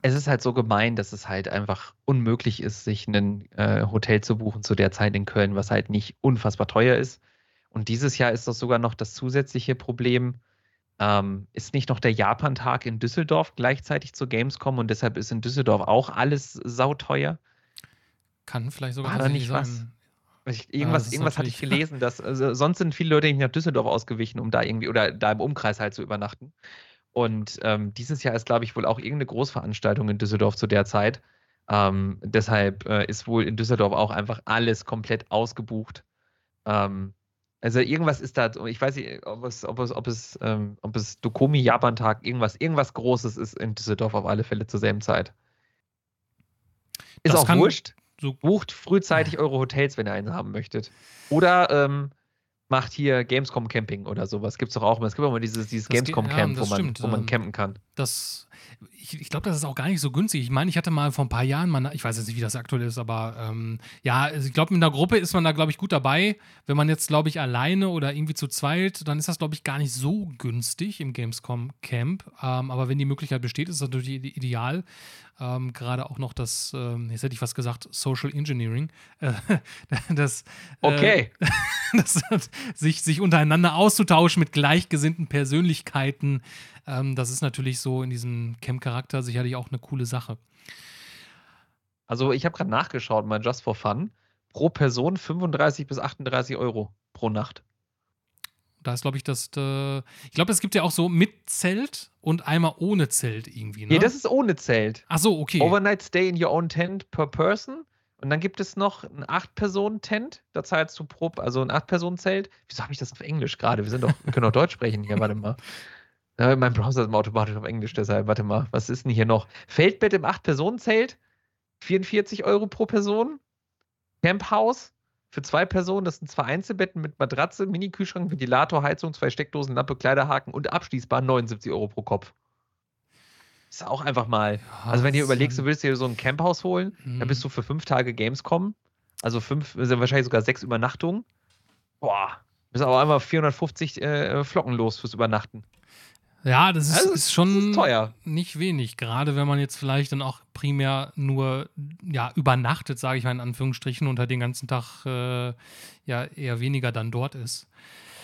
es ist halt so gemein, dass es halt einfach unmöglich ist, sich ein äh, Hotel zu buchen zu der Zeit in Köln, was halt nicht unfassbar teuer ist. Und dieses Jahr ist das sogar noch das zusätzliche Problem. Ähm, ist nicht noch der Japan-Tag in Düsseldorf gleichzeitig zur Gamescom und deshalb ist in Düsseldorf auch alles sauteuer? Kann vielleicht sogar War da nicht was? Ich, irgendwas, ja, irgendwas hatte ich gelesen, dass also sonst sind viele Leute nicht nach Düsseldorf ausgewichen, um da irgendwie oder da im Umkreis halt zu übernachten. Und ähm, dieses Jahr ist, glaube ich, wohl auch irgendeine Großveranstaltung in Düsseldorf zu der Zeit. Ähm, deshalb äh, ist wohl in Düsseldorf auch einfach alles komplett ausgebucht. Ähm, also irgendwas ist da, ich weiß nicht, ob es, ob es, ob es, ähm, ob es Dokomi Japan-Tag, irgendwas, irgendwas Großes ist in Düsseldorf auf alle Fälle zur selben Zeit. Ist das auch wurscht. So Bucht frühzeitig eure Hotels, wenn ihr einen haben möchtet. Oder ähm, macht hier Gamescom Camping oder sowas. Gibt es doch auch immer. Es gibt auch immer dieses, dieses Gamescom Camp, ja, wo, man, wo man campen kann. Das, ich, ich glaube, das ist auch gar nicht so günstig. Ich meine, ich hatte mal vor ein paar Jahren, mal, ich weiß jetzt nicht, wie das aktuell ist, aber ähm, ja, also ich glaube, mit einer Gruppe ist man da, glaube ich, gut dabei. Wenn man jetzt, glaube ich, alleine oder irgendwie zu zweit, dann ist das, glaube ich, gar nicht so günstig im Gamescom Camp. Ähm, aber wenn die Möglichkeit besteht, ist das natürlich ideal. Ähm, Gerade auch noch das, ähm, jetzt hätte ich was gesagt, Social Engineering. Äh, das, äh, okay. Äh, das, sich, sich untereinander auszutauschen mit gleichgesinnten Persönlichkeiten. Ähm, das ist natürlich so in diesem Camp-Charakter sicherlich auch eine coole Sache. Also, ich habe gerade nachgeschaut, mal just for fun. Pro Person 35 bis 38 Euro pro Nacht. Da ist, glaube ich, das. Äh, ich glaube, es gibt ja auch so mit Zelt und einmal ohne Zelt irgendwie. Ne? Nee, das ist ohne Zelt. Ach so, okay. Overnight Stay in your own tent per person. Und dann gibt es noch ein 8-Personen-Tent. Da zahlst du pro, also ein 8-Personen-Zelt. Wieso habe ich das auf Englisch gerade? Wir sind doch, wir können doch Deutsch sprechen hier, warte mal. Ja, mein Browser ist automatisch auf Englisch, deshalb, warte mal, was ist denn hier noch? Feldbett im 8-Personen-Zelt, 44 Euro pro Person. Camphaus für zwei Personen, das sind zwei Einzelbetten mit Matratze, Mini-Kühlschrank, Ventilator, Heizung, zwei Steckdosen, Lampe, Kleiderhaken und abschließbar 79 Euro pro Kopf. Ist auch einfach mal. Ja, also, wenn du überlegst, du willst dir so ein Camphaus holen, mhm. dann bist du für fünf Tage Gamescom. Also fünf, also wahrscheinlich sogar sechs Übernachtungen. Boah, bist aber einmal 450 äh, Flocken los fürs Übernachten. Ja, das ist, also ist schon ist teuer. nicht wenig, gerade wenn man jetzt vielleicht dann auch primär nur ja, übernachtet, sage ich mal in Anführungsstrichen, und halt den ganzen Tag äh, ja eher weniger dann dort ist.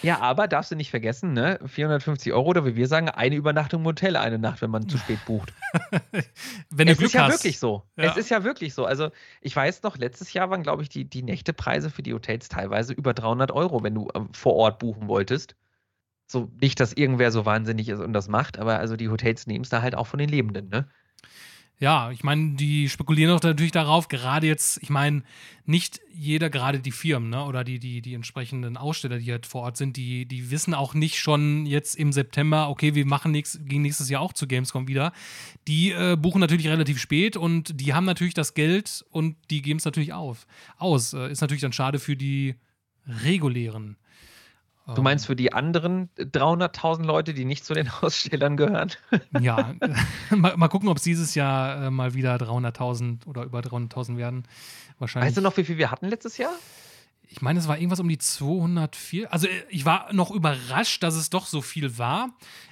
Ja, aber darfst du nicht vergessen, ne? 450 Euro oder wie wir sagen, eine Übernachtung im Hotel eine Nacht, wenn man zu spät bucht. wenn du es Glück ist ja hast. wirklich so. Ja. Es ist ja wirklich so. Also ich weiß noch, letztes Jahr waren, glaube ich, die, die Nächtepreise für die Hotels teilweise über 300 Euro, wenn du äh, vor Ort buchen wolltest so nicht, dass irgendwer so wahnsinnig ist und das macht, aber also die Hotels nehmen es da halt auch von den Lebenden, ne? Ja, ich meine, die spekulieren doch natürlich darauf, gerade jetzt, ich meine, nicht jeder, gerade die Firmen, ne, oder die, die, die entsprechenden Aussteller, die halt vor Ort sind, die, die wissen auch nicht schon jetzt im September, okay, wir machen nächst, gehen nächstes Jahr auch zu Gamescom wieder. Die äh, buchen natürlich relativ spät und die haben natürlich das Geld und die geben es natürlich auf, aus. Äh, ist natürlich dann schade für die regulären Du meinst für die anderen 300.000 Leute, die nicht zu den Ausstellern gehören? Ja, mal, mal, gucken, ob es dieses Jahr äh, mal wieder 300.000 oder über 300.000 werden. Wahrscheinlich. Weißt du noch, wie viel wir hatten letztes Jahr? Ich meine, es war irgendwas um die 204. Also äh, ich war noch überrascht, dass es doch so viel war.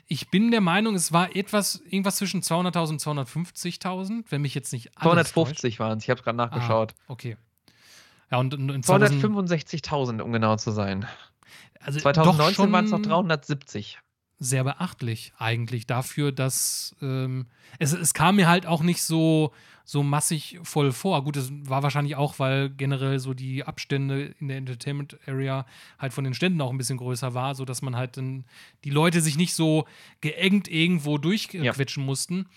Ich bin der Meinung, es war etwas, irgendwas zwischen 200.000 und 250.000, wenn mich jetzt nicht alles 250 waren es, ich habe gerade nachgeschaut. Ah, okay. Ja, und, und 265.000, um genau zu sein. Also 2019 waren es noch 370. Sehr beachtlich eigentlich dafür, dass ähm, es, es kam mir halt auch nicht so, so massig voll vor. Gut, es war wahrscheinlich auch, weil generell so die Abstände in der Entertainment Area halt von den Ständen auch ein bisschen größer war, sodass man halt dann die Leute sich nicht so geengt irgendwo durchquetschen ja. mussten.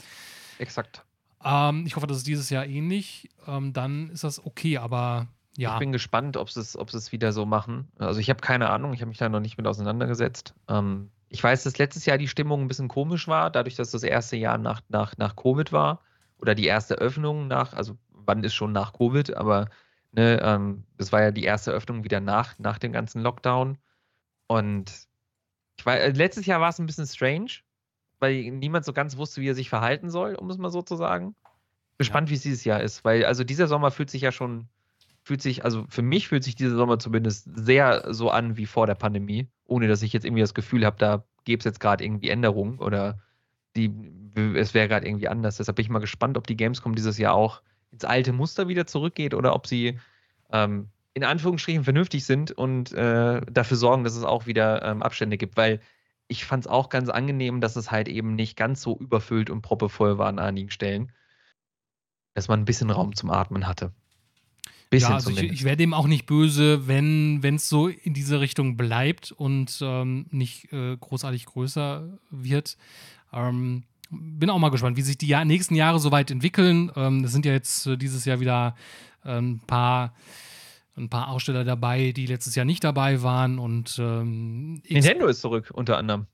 Exakt. Ähm, ich hoffe, das ist dieses Jahr ähnlich. Ähm, dann ist das okay, aber ja. Ich bin gespannt, ob sie es, ob sie es wieder so machen. Also ich habe keine Ahnung, ich habe mich da noch nicht mit auseinandergesetzt. Ähm, ich weiß, dass letztes Jahr die Stimmung ein bisschen komisch war, dadurch, dass das erste Jahr nach, nach, nach Covid war oder die erste Öffnung nach, also wann ist schon nach Covid, aber ne, ähm, das war ja die erste Öffnung wieder nach, nach dem ganzen Lockdown. Und ich weiß, äh, letztes Jahr war es ein bisschen strange, weil niemand so ganz wusste, wie er sich verhalten soll, um es mal so zu sagen. Gespannt, ja. wie es dieses Jahr ist, weil also dieser Sommer fühlt sich ja schon fühlt sich, also für mich fühlt sich dieser Sommer zumindest sehr so an wie vor der Pandemie, ohne dass ich jetzt irgendwie das Gefühl habe, da gäbe es jetzt gerade irgendwie Änderungen oder die, es wäre gerade irgendwie anders. Deshalb bin ich mal gespannt, ob die Gamescom dieses Jahr auch ins alte Muster wieder zurückgeht oder ob sie ähm, in Anführungsstrichen vernünftig sind und äh, dafür sorgen, dass es auch wieder ähm, Abstände gibt, weil ich fand es auch ganz angenehm, dass es halt eben nicht ganz so überfüllt und proppevoll war an einigen Stellen, dass man ein bisschen Raum zum Atmen hatte. Bisschen ja, also ich, ich wäre dem auch nicht böse, wenn es so in diese Richtung bleibt und ähm, nicht äh, großartig größer wird. Ähm, bin auch mal gespannt, wie sich die Jahr nächsten Jahre so weit entwickeln. Ähm, es sind ja jetzt äh, dieses Jahr wieder ein paar ein paar Aussteller dabei, die letztes Jahr nicht dabei waren und ähm, Nintendo ist zurück unter anderem.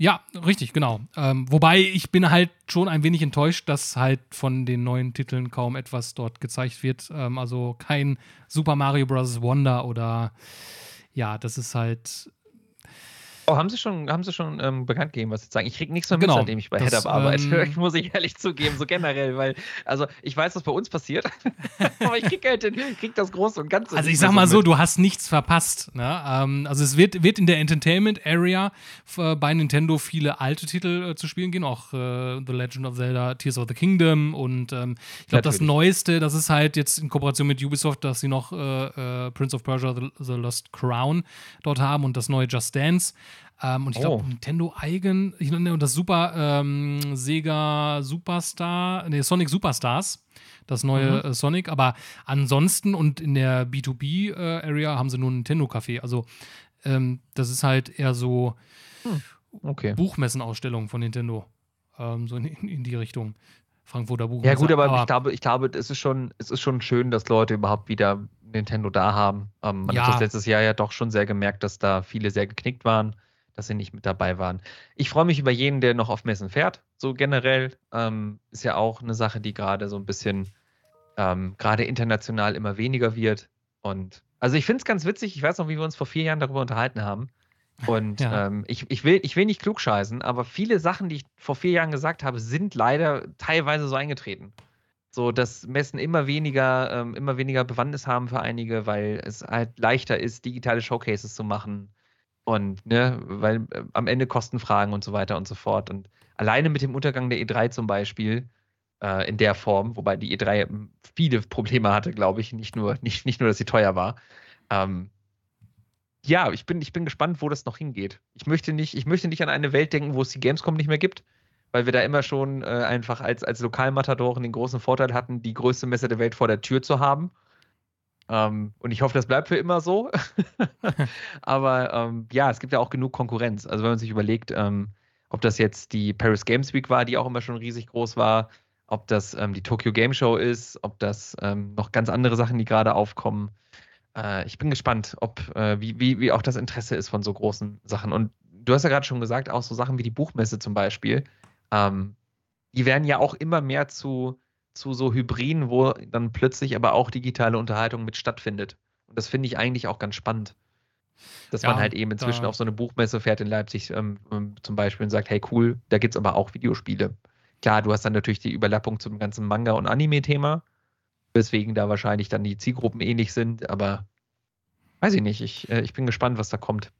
Ja, richtig, genau. Ähm, wobei ich bin halt schon ein wenig enttäuscht, dass halt von den neuen Titeln kaum etwas dort gezeigt wird. Ähm, also kein Super Mario Bros. Wonder oder ja, das ist halt. Oh, haben Sie schon, haben Sie schon ähm, bekannt gegeben, was Sie sagen? Ich kriege nichts mehr mit, genau, seitdem ich bei Headup arbeite. Ähm, muss ich ehrlich zugeben, so generell, weil, also ich weiß, was bei uns passiert, aber ich kriege halt den, krieg das Große und Ganze. Also ich sag mal so, du hast nichts verpasst. Ne? Ähm, also es wird, wird in der Entertainment Area äh, bei Nintendo viele alte Titel äh, zu spielen gehen, auch äh, The Legend of Zelda, Tears of the Kingdom und ähm, ich glaube, das Neueste, das ist halt jetzt in Kooperation mit Ubisoft, dass sie noch äh, äh, Prince of Persia, The, The Lost Crown dort haben und das neue Just Dance. Ähm, und ich glaube, oh. Nintendo eigen, ich nenne das Super ähm, Sega Superstar, nee, Sonic Superstars, das neue mhm. äh, Sonic. Aber ansonsten und in der B2B-Area äh, haben sie nur ein Nintendo-Café. Also, ähm, das ist halt eher so hm. okay. Buchmessenausstellung von Nintendo. Ähm, so in, in, die Richtung. Frankfurter Buch. Ja, gut, aber, aber, ich glaube, ich glaube, es ist schon, es ist schon schön, dass Leute überhaupt wieder Nintendo da haben. Ähm, man ja. hat das letztes Jahr ja doch schon sehr gemerkt, dass da viele sehr geknickt waren dass sie nicht mit dabei waren. Ich freue mich über jeden, der noch auf Messen fährt. So generell ähm, ist ja auch eine Sache, die gerade so ein bisschen, ähm, gerade international immer weniger wird. Und also ich finde es ganz witzig. Ich weiß noch, wie wir uns vor vier Jahren darüber unterhalten haben. Und ja. ähm, ich, ich, will, ich will nicht klugscheißen, aber viele Sachen, die ich vor vier Jahren gesagt habe, sind leider teilweise so eingetreten. So, dass Messen immer weniger, ähm, immer weniger Bewandtnis haben für einige, weil es halt leichter ist, digitale Showcases zu machen und, ne, weil äh, am Ende Kostenfragen und so weiter und so fort. Und alleine mit dem Untergang der E3 zum Beispiel, äh, in der Form, wobei die E3 viele Probleme hatte, glaube ich, nicht nur, nicht, nicht nur, dass sie teuer war. Ähm, ja, ich bin, ich bin gespannt, wo das noch hingeht. Ich möchte, nicht, ich möchte nicht an eine Welt denken, wo es die Gamescom nicht mehr gibt, weil wir da immer schon äh, einfach als, als Lokalmatadoren den großen Vorteil hatten, die größte Messe der Welt vor der Tür zu haben. Ähm, und ich hoffe, das bleibt für immer so. Aber ähm, ja, es gibt ja auch genug Konkurrenz. Also wenn man sich überlegt, ähm, ob das jetzt die Paris Games Week war, die auch immer schon riesig groß war, ob das ähm, die Tokyo Game Show ist, ob das ähm, noch ganz andere Sachen, die gerade aufkommen. Äh, ich bin gespannt, ob äh, wie, wie, wie auch das Interesse ist von so großen Sachen. Und du hast ja gerade schon gesagt, auch so Sachen wie die Buchmesse zum Beispiel, ähm, die werden ja auch immer mehr zu zu so Hybriden, wo dann plötzlich aber auch digitale Unterhaltung mit stattfindet. Und das finde ich eigentlich auch ganz spannend. Dass ja, man halt eben inzwischen auf so eine Buchmesse fährt in Leipzig ähm, ähm zum Beispiel und sagt, hey cool, da gibt es aber auch Videospiele. Klar, du hast dann natürlich die Überlappung zum ganzen Manga- und Anime-Thema, weswegen da wahrscheinlich dann die Zielgruppen ähnlich sind, aber weiß ich nicht. Ich, äh, ich bin gespannt, was da kommt.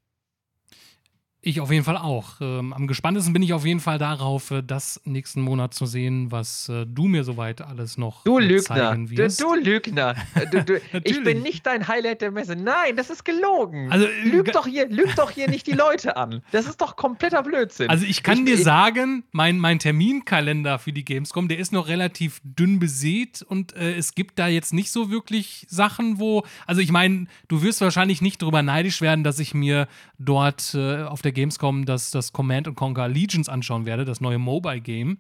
Ich auf jeden Fall auch. Ähm, am gespanntesten bin ich auf jeden Fall darauf, äh, das nächsten Monat zu sehen, was äh, du mir soweit alles noch du Lügner. zeigen wirst. Du, du Lügner. Du, du, ich bin nicht dein Highlight der Messe. Nein, das ist gelogen. Also, lüg, doch hier, lüg doch hier nicht die Leute an. Das ist doch kompletter Blödsinn. Also ich kann ich, dir sagen, mein, mein Terminkalender für die Gamescom, der ist noch relativ dünn besät und äh, es gibt da jetzt nicht so wirklich Sachen, wo, also ich meine, du wirst wahrscheinlich nicht darüber neidisch werden, dass ich mir dort äh, auf der Gamescom das, das Command Conquer Legions anschauen werde, das neue Mobile Game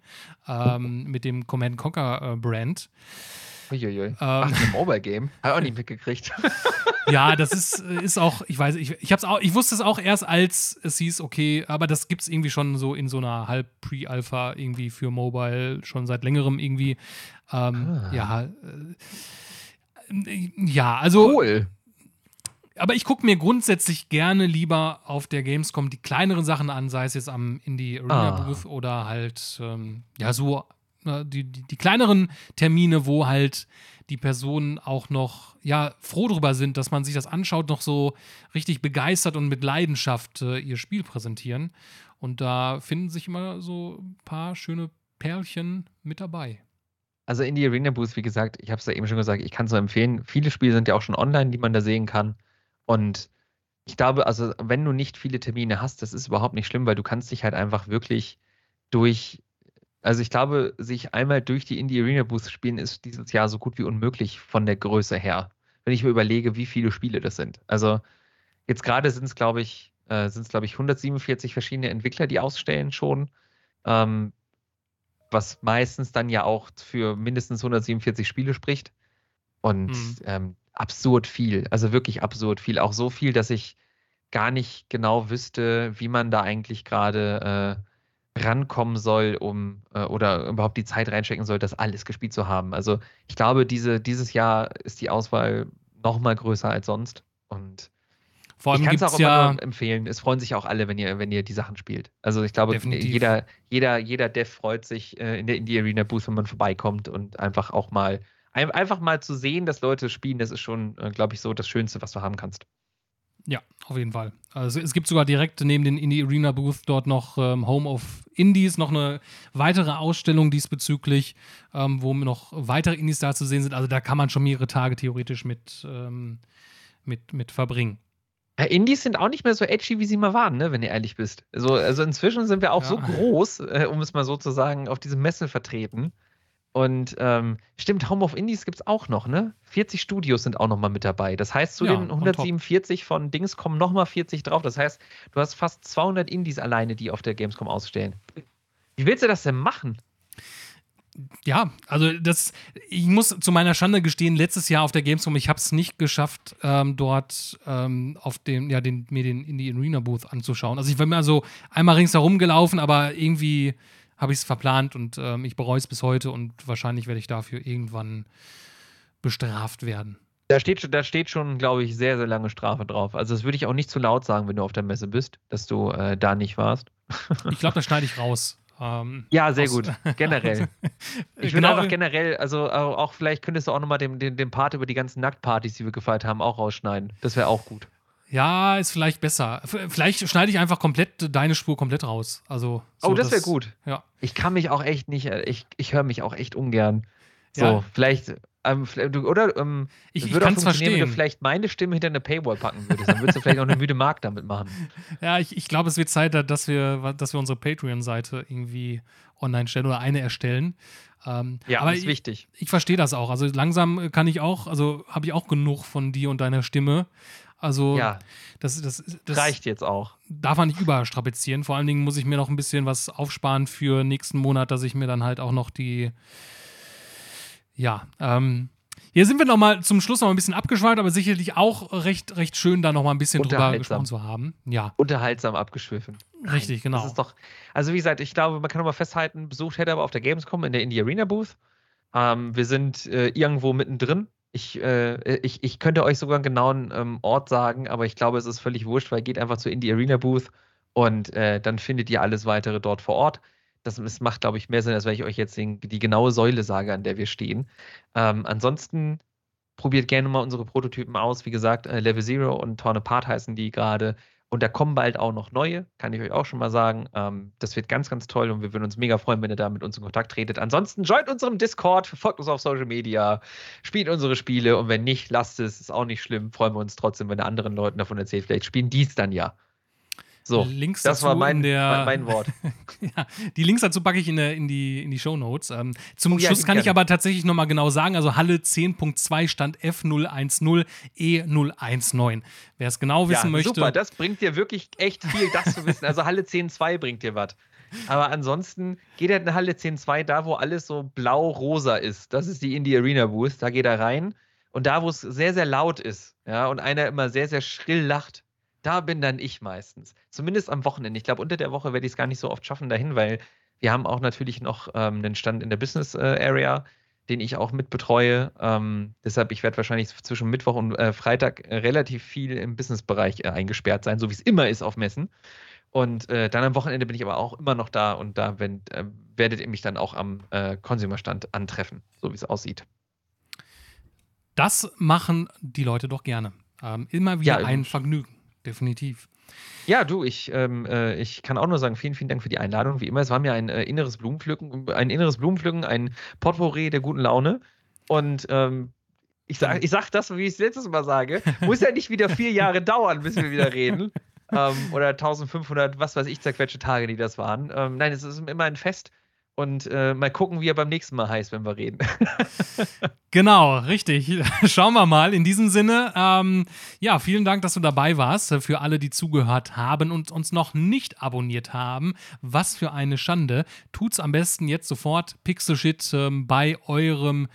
ähm, mit dem Command Conquer äh, Brand. Uiuiui. Ähm, Ach, ein Mobile Game? Habe auch nicht mitgekriegt. ja, das ist, ist auch, ich weiß, ich, ich, hab's auch, ich wusste es auch erst, als es hieß, okay, aber das gibt es irgendwie schon so in so einer Halb-Pre-Alpha irgendwie für Mobile, schon seit längerem irgendwie. Ähm, ah. Ja. Äh, ja, also. Cool aber ich gucke mir grundsätzlich gerne lieber auf der Gamescom die kleineren Sachen an, sei es jetzt am Indie Arena ah. Booth oder halt, ähm, ja, so äh, die, die, die, kleineren Termine, wo halt die Personen auch noch, ja, froh drüber sind, dass man sich das anschaut, noch so richtig begeistert und mit Leidenschaft äh, ihr Spiel präsentieren. Und da finden sich immer so ein paar schöne Perlchen mit dabei. Also in die Arena Booth, wie gesagt, ich habe es ja eben schon gesagt, ich kann es nur empfehlen. Viele Spiele sind ja auch schon online, die man da sehen kann. Und ich glaube, also wenn du nicht viele Termine hast, das ist überhaupt nicht schlimm, weil du kannst dich halt einfach wirklich durch, also ich glaube, sich einmal durch die Indie Arena Booth spielen ist dieses Jahr so gut wie unmöglich von der Größe her. Wenn ich mir überlege, wie viele Spiele das sind. Also jetzt gerade sind es, glaube ich, äh, sind es, glaube ich, 147 verschiedene Entwickler, die ausstellen schon. Ähm, was meistens dann ja auch für mindestens 147 Spiele spricht. Und mhm. ähm, absurd viel, also wirklich absurd viel. Auch so viel, dass ich gar nicht genau wüsste, wie man da eigentlich gerade äh, rankommen soll, um äh, oder überhaupt die Zeit reinstecken soll, das alles gespielt zu haben. Also ich glaube, diese, dieses Jahr ist die Auswahl noch mal größer als sonst. Und Vor allem ich kann es auch immer ja nur empfehlen. Es freuen sich auch alle, wenn ihr, wenn ihr die Sachen spielt. Also ich glaube, Definitiv. jeder, jeder, jeder Dev freut sich äh, in der Indie Arena Booth, wenn man vorbeikommt und einfach auch mal ein, einfach mal zu sehen, dass Leute spielen, das ist schon, äh, glaube ich, so das Schönste, was du haben kannst. Ja, auf jeden Fall. Also es gibt sogar direkt neben den Indie Arena Booth dort noch ähm, Home of Indies, noch eine weitere Ausstellung diesbezüglich, ähm, wo noch weitere Indies da zu sehen sind. Also da kann man schon mehrere Tage theoretisch mit, ähm, mit, mit verbringen. Ja, Indies sind auch nicht mehr so edgy, wie sie mal waren, ne, wenn du ehrlich bist. Also, also inzwischen sind wir auch Ja. so groß, äh, um es mal so zu sagen, auf diesem Messe vertreten. Und ähm, stimmt, Home of Indies gibt es auch noch, ne? 40 Studios sind auch noch mal mit dabei. Das heißt, zu Ja, den on top. 147 von Dings kommen noch mal 40 drauf. Das heißt, du hast fast 200 Indies alleine, die auf der Gamescom ausstellen. Wie willst du das denn machen? Ja, also das, ich muss zu meiner Schande gestehen, letztes Jahr auf der Gamescom, ich habe es nicht geschafft, ähm, dort ähm, auf dem, ja, den, mir den in die Arena Booth anzuschauen. Also ich war mir also einmal ringsherum gelaufen, aber irgendwie habe ich es verplant und ähm, ich bereue es bis heute und wahrscheinlich werde ich dafür irgendwann bestraft werden. Da steht, schon- da steht schon, glaube ich, sehr, sehr lange Strafe drauf. Also, das würde ich auch nicht zu laut sagen, wenn du auf der Messe bist, dass du äh, da nicht warst. Ich glaube, das schneide ich raus. Ähm, Ja, sehr aus- gut. Generell. Ich Genau. will einfach generell, also auch auch vielleicht könntest du auch nochmal den, den, den Part über die ganzen Nacktpartys, die wir gefeiert haben, auch rausschneiden. Das wäre auch gut. Ja, ist vielleicht besser. Vielleicht schneide ich einfach komplett deine Spur komplett raus. Also, so oh, das wäre gut. Ja. Ich kann mich auch echt nicht, äh, ich, ich höre mich auch echt ungern. So, Ja. vielleicht, ähm, oder ähm, Ich, ich würde auch kann es funktionieren, wenn verstehen. du vielleicht meine Stimme hinter eine Paywall packen würdest. Dann würdest du vielleicht auch eine müde Mark damit machen. Ja, ich, ich glaube, es wird Zeit, dass wir, dass wir unsere Patreon-Seite irgendwie online stellen oder eine erstellen. Ähm, Ja, aber ist ich, wichtig. ich verstehe das auch. Also langsam kann ich auch, also habe ich auch genug von dir und deiner Stimme. Also Ja, das, das, das reicht jetzt auch. darf man nicht überstrapazieren. Vor allen Dingen muss ich mir noch ein bisschen was aufsparen für nächsten Monat, dass ich mir dann halt auch noch die, ja, ähm, hier sind wir noch mal zum Schluss noch ein bisschen abgeschweift, aber sicherlich auch recht, recht schön, da noch mal ein bisschen drüber gesprochen zu haben. Ja, Unterhaltsam abgeschwiffen. richtig, genau. Das ist doch, also wie gesagt, ich glaube, man kann nochmal festhalten, besucht hätte aber auf der Gamescom in der Indie Arena Booth. Ähm, wir sind äh, irgendwo mittendrin. Ich, äh, ich, ich könnte euch sogar einen genauen ähm, Ort sagen, aber ich glaube, es ist völlig wurscht, weil geht einfach zur Indie Arena Booth und äh, dann findet ihr alles weitere dort vor Ort. Das, das macht, glaube ich, mehr Sinn, als wenn ich euch jetzt den, die genaue Säule sage, an der wir stehen. Ähm, ansonsten probiert gerne mal unsere Prototypen aus. Wie gesagt, äh, Level Zero und Torn Apart heißen die gerade. Und da kommen bald auch noch neue, kann ich euch auch schon mal sagen. Ähm, das wird ganz, ganz toll und wir würden uns mega freuen, wenn ihr da mit uns in Kontakt tretet. Ansonsten joint unserem Discord, folgt uns auf Social Media, spielt unsere Spiele und wenn nicht, lasst es, ist auch nicht schlimm. Freuen wir uns trotzdem, wenn ihr anderen Leuten davon erzählt. Vielleicht spielen die es dann ja. So, Links das war mein, in der, mein, mein Wort. ja, die Links dazu packe ich in, der, in die, in die Show Notes. Ähm, zum Oh ja, Schluss kann ich aber tatsächlich nochmal genau sagen: also Halle 10.2 stand F010 E019. Wer es genau wissen ja, möchte. Super, das bringt dir wirklich echt viel, das zu wissen. Also Halle 10.2 bringt dir was. Aber ansonsten geht er in Halle 10.2 da, wo alles so blau-rosa ist. Das ist die Indie Arena Booth. Da geht er rein. Und da, wo es sehr, sehr laut ist, ja, und einer immer sehr, sehr schrill lacht, da bin dann ich meistens. Zumindest am Wochenende. Ich glaube, unter der Woche werde ich es gar nicht so oft schaffen dahin, weil wir haben auch natürlich noch ähm, einen Stand in der Business äh, Area, den ich auch mit betreue. Ähm, deshalb, ich werde wahrscheinlich zwischen Mittwoch und äh, Freitag äh, relativ viel im Businessbereich äh, eingesperrt sein, so wie es immer ist auf Messen. Und äh, dann am Wochenende bin ich aber auch immer noch da und da wenn, äh, werdet ihr mich dann auch am äh, Consumer-Stand antreffen, so wie es aussieht. Das machen die Leute doch gerne. Ähm, immer wieder Ja, ein Vergnügen, definitiv. Ja, du, ich, ähm, äh, ich kann auch nur sagen, vielen, vielen Dank für die Einladung. Wie immer, es war mir ein äh, inneres Blumenpflücken, ein inneres Blumenpflücken, ein Potpourri der guten Laune. Und ähm, ich sage ich sag das, wie ich es letztes Mal sage, muss ja nicht wieder vier Jahre dauern, bis wir wieder reden. Ähm, oder 1500, was weiß ich, zerquetschte Tage, die das waren. Ähm, nein, es ist immer ein Fest. Und äh, mal gucken, wie er beim nächsten Mal heißt, wenn wir reden. Genau, richtig. Schauen wir mal. In diesem Sinne, ähm, ja, vielen Dank, dass du dabei warst. Für alle, die zugehört haben und uns noch nicht abonniert haben, was für eine Schande. Tut's am besten jetzt sofort Pixelshit ähm, bei eurem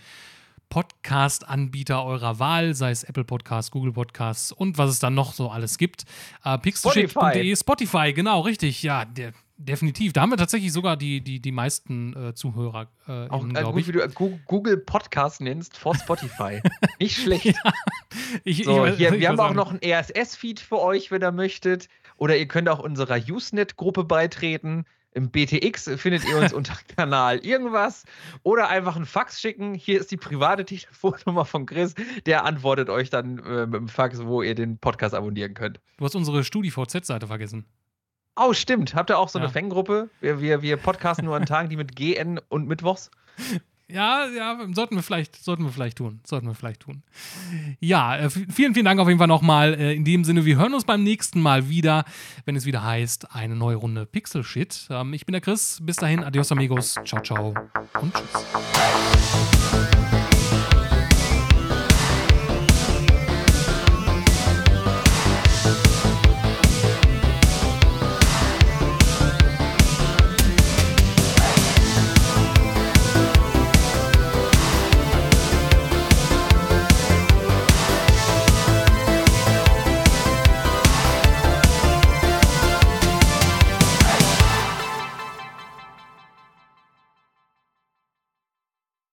Podcast-Anbieter eurer Wahl, sei es Apple Podcasts, Google Podcasts und was es dann noch so alles gibt. Äh, Pixelshit.de, Spotify, genau, richtig. Ja, der, Definitiv. Da haben wir tatsächlich sogar die, die, die meisten äh, Zuhörer. Äh, Auch äh, gut, ich. wie du Google Podcast nennst vor Spotify. Nicht schlecht. Ja, ich, so, ich, hier, wir haben auch noch einen RSS-Feed für euch, wenn ihr möchtet. Oder ihr könnt auch unserer Usenet-Gruppe beitreten. Im BTX findet ihr uns unter Kanal irgendwas. Oder einfach einen Fax schicken. Hier ist die private Telefonnummer von Chris. Der antwortet euch dann äh, mit dem Fax, wo ihr den Podcast abonnieren könnt. Du hast unsere StudiVZ-Seite vergessen. Oh, stimmt. Habt ihr auch so ja. eine Fanggruppe? Wir, wir, wir podcasten nur an Tagen, die mit GN und Mittwochs. Ja, ja, sollten wir vielleicht, sollten wir vielleicht tun. Sollten wir vielleicht tun. Ja, äh, vielen, vielen Dank auf jeden Fall nochmal. Äh, in dem Sinne, wir hören uns beim nächsten Mal wieder, wenn es wieder heißt, eine neue Runde Pixel Shit. Ähm, ich bin der Chris. Bis dahin, adios amigos. Ciao, ciao und tschüss.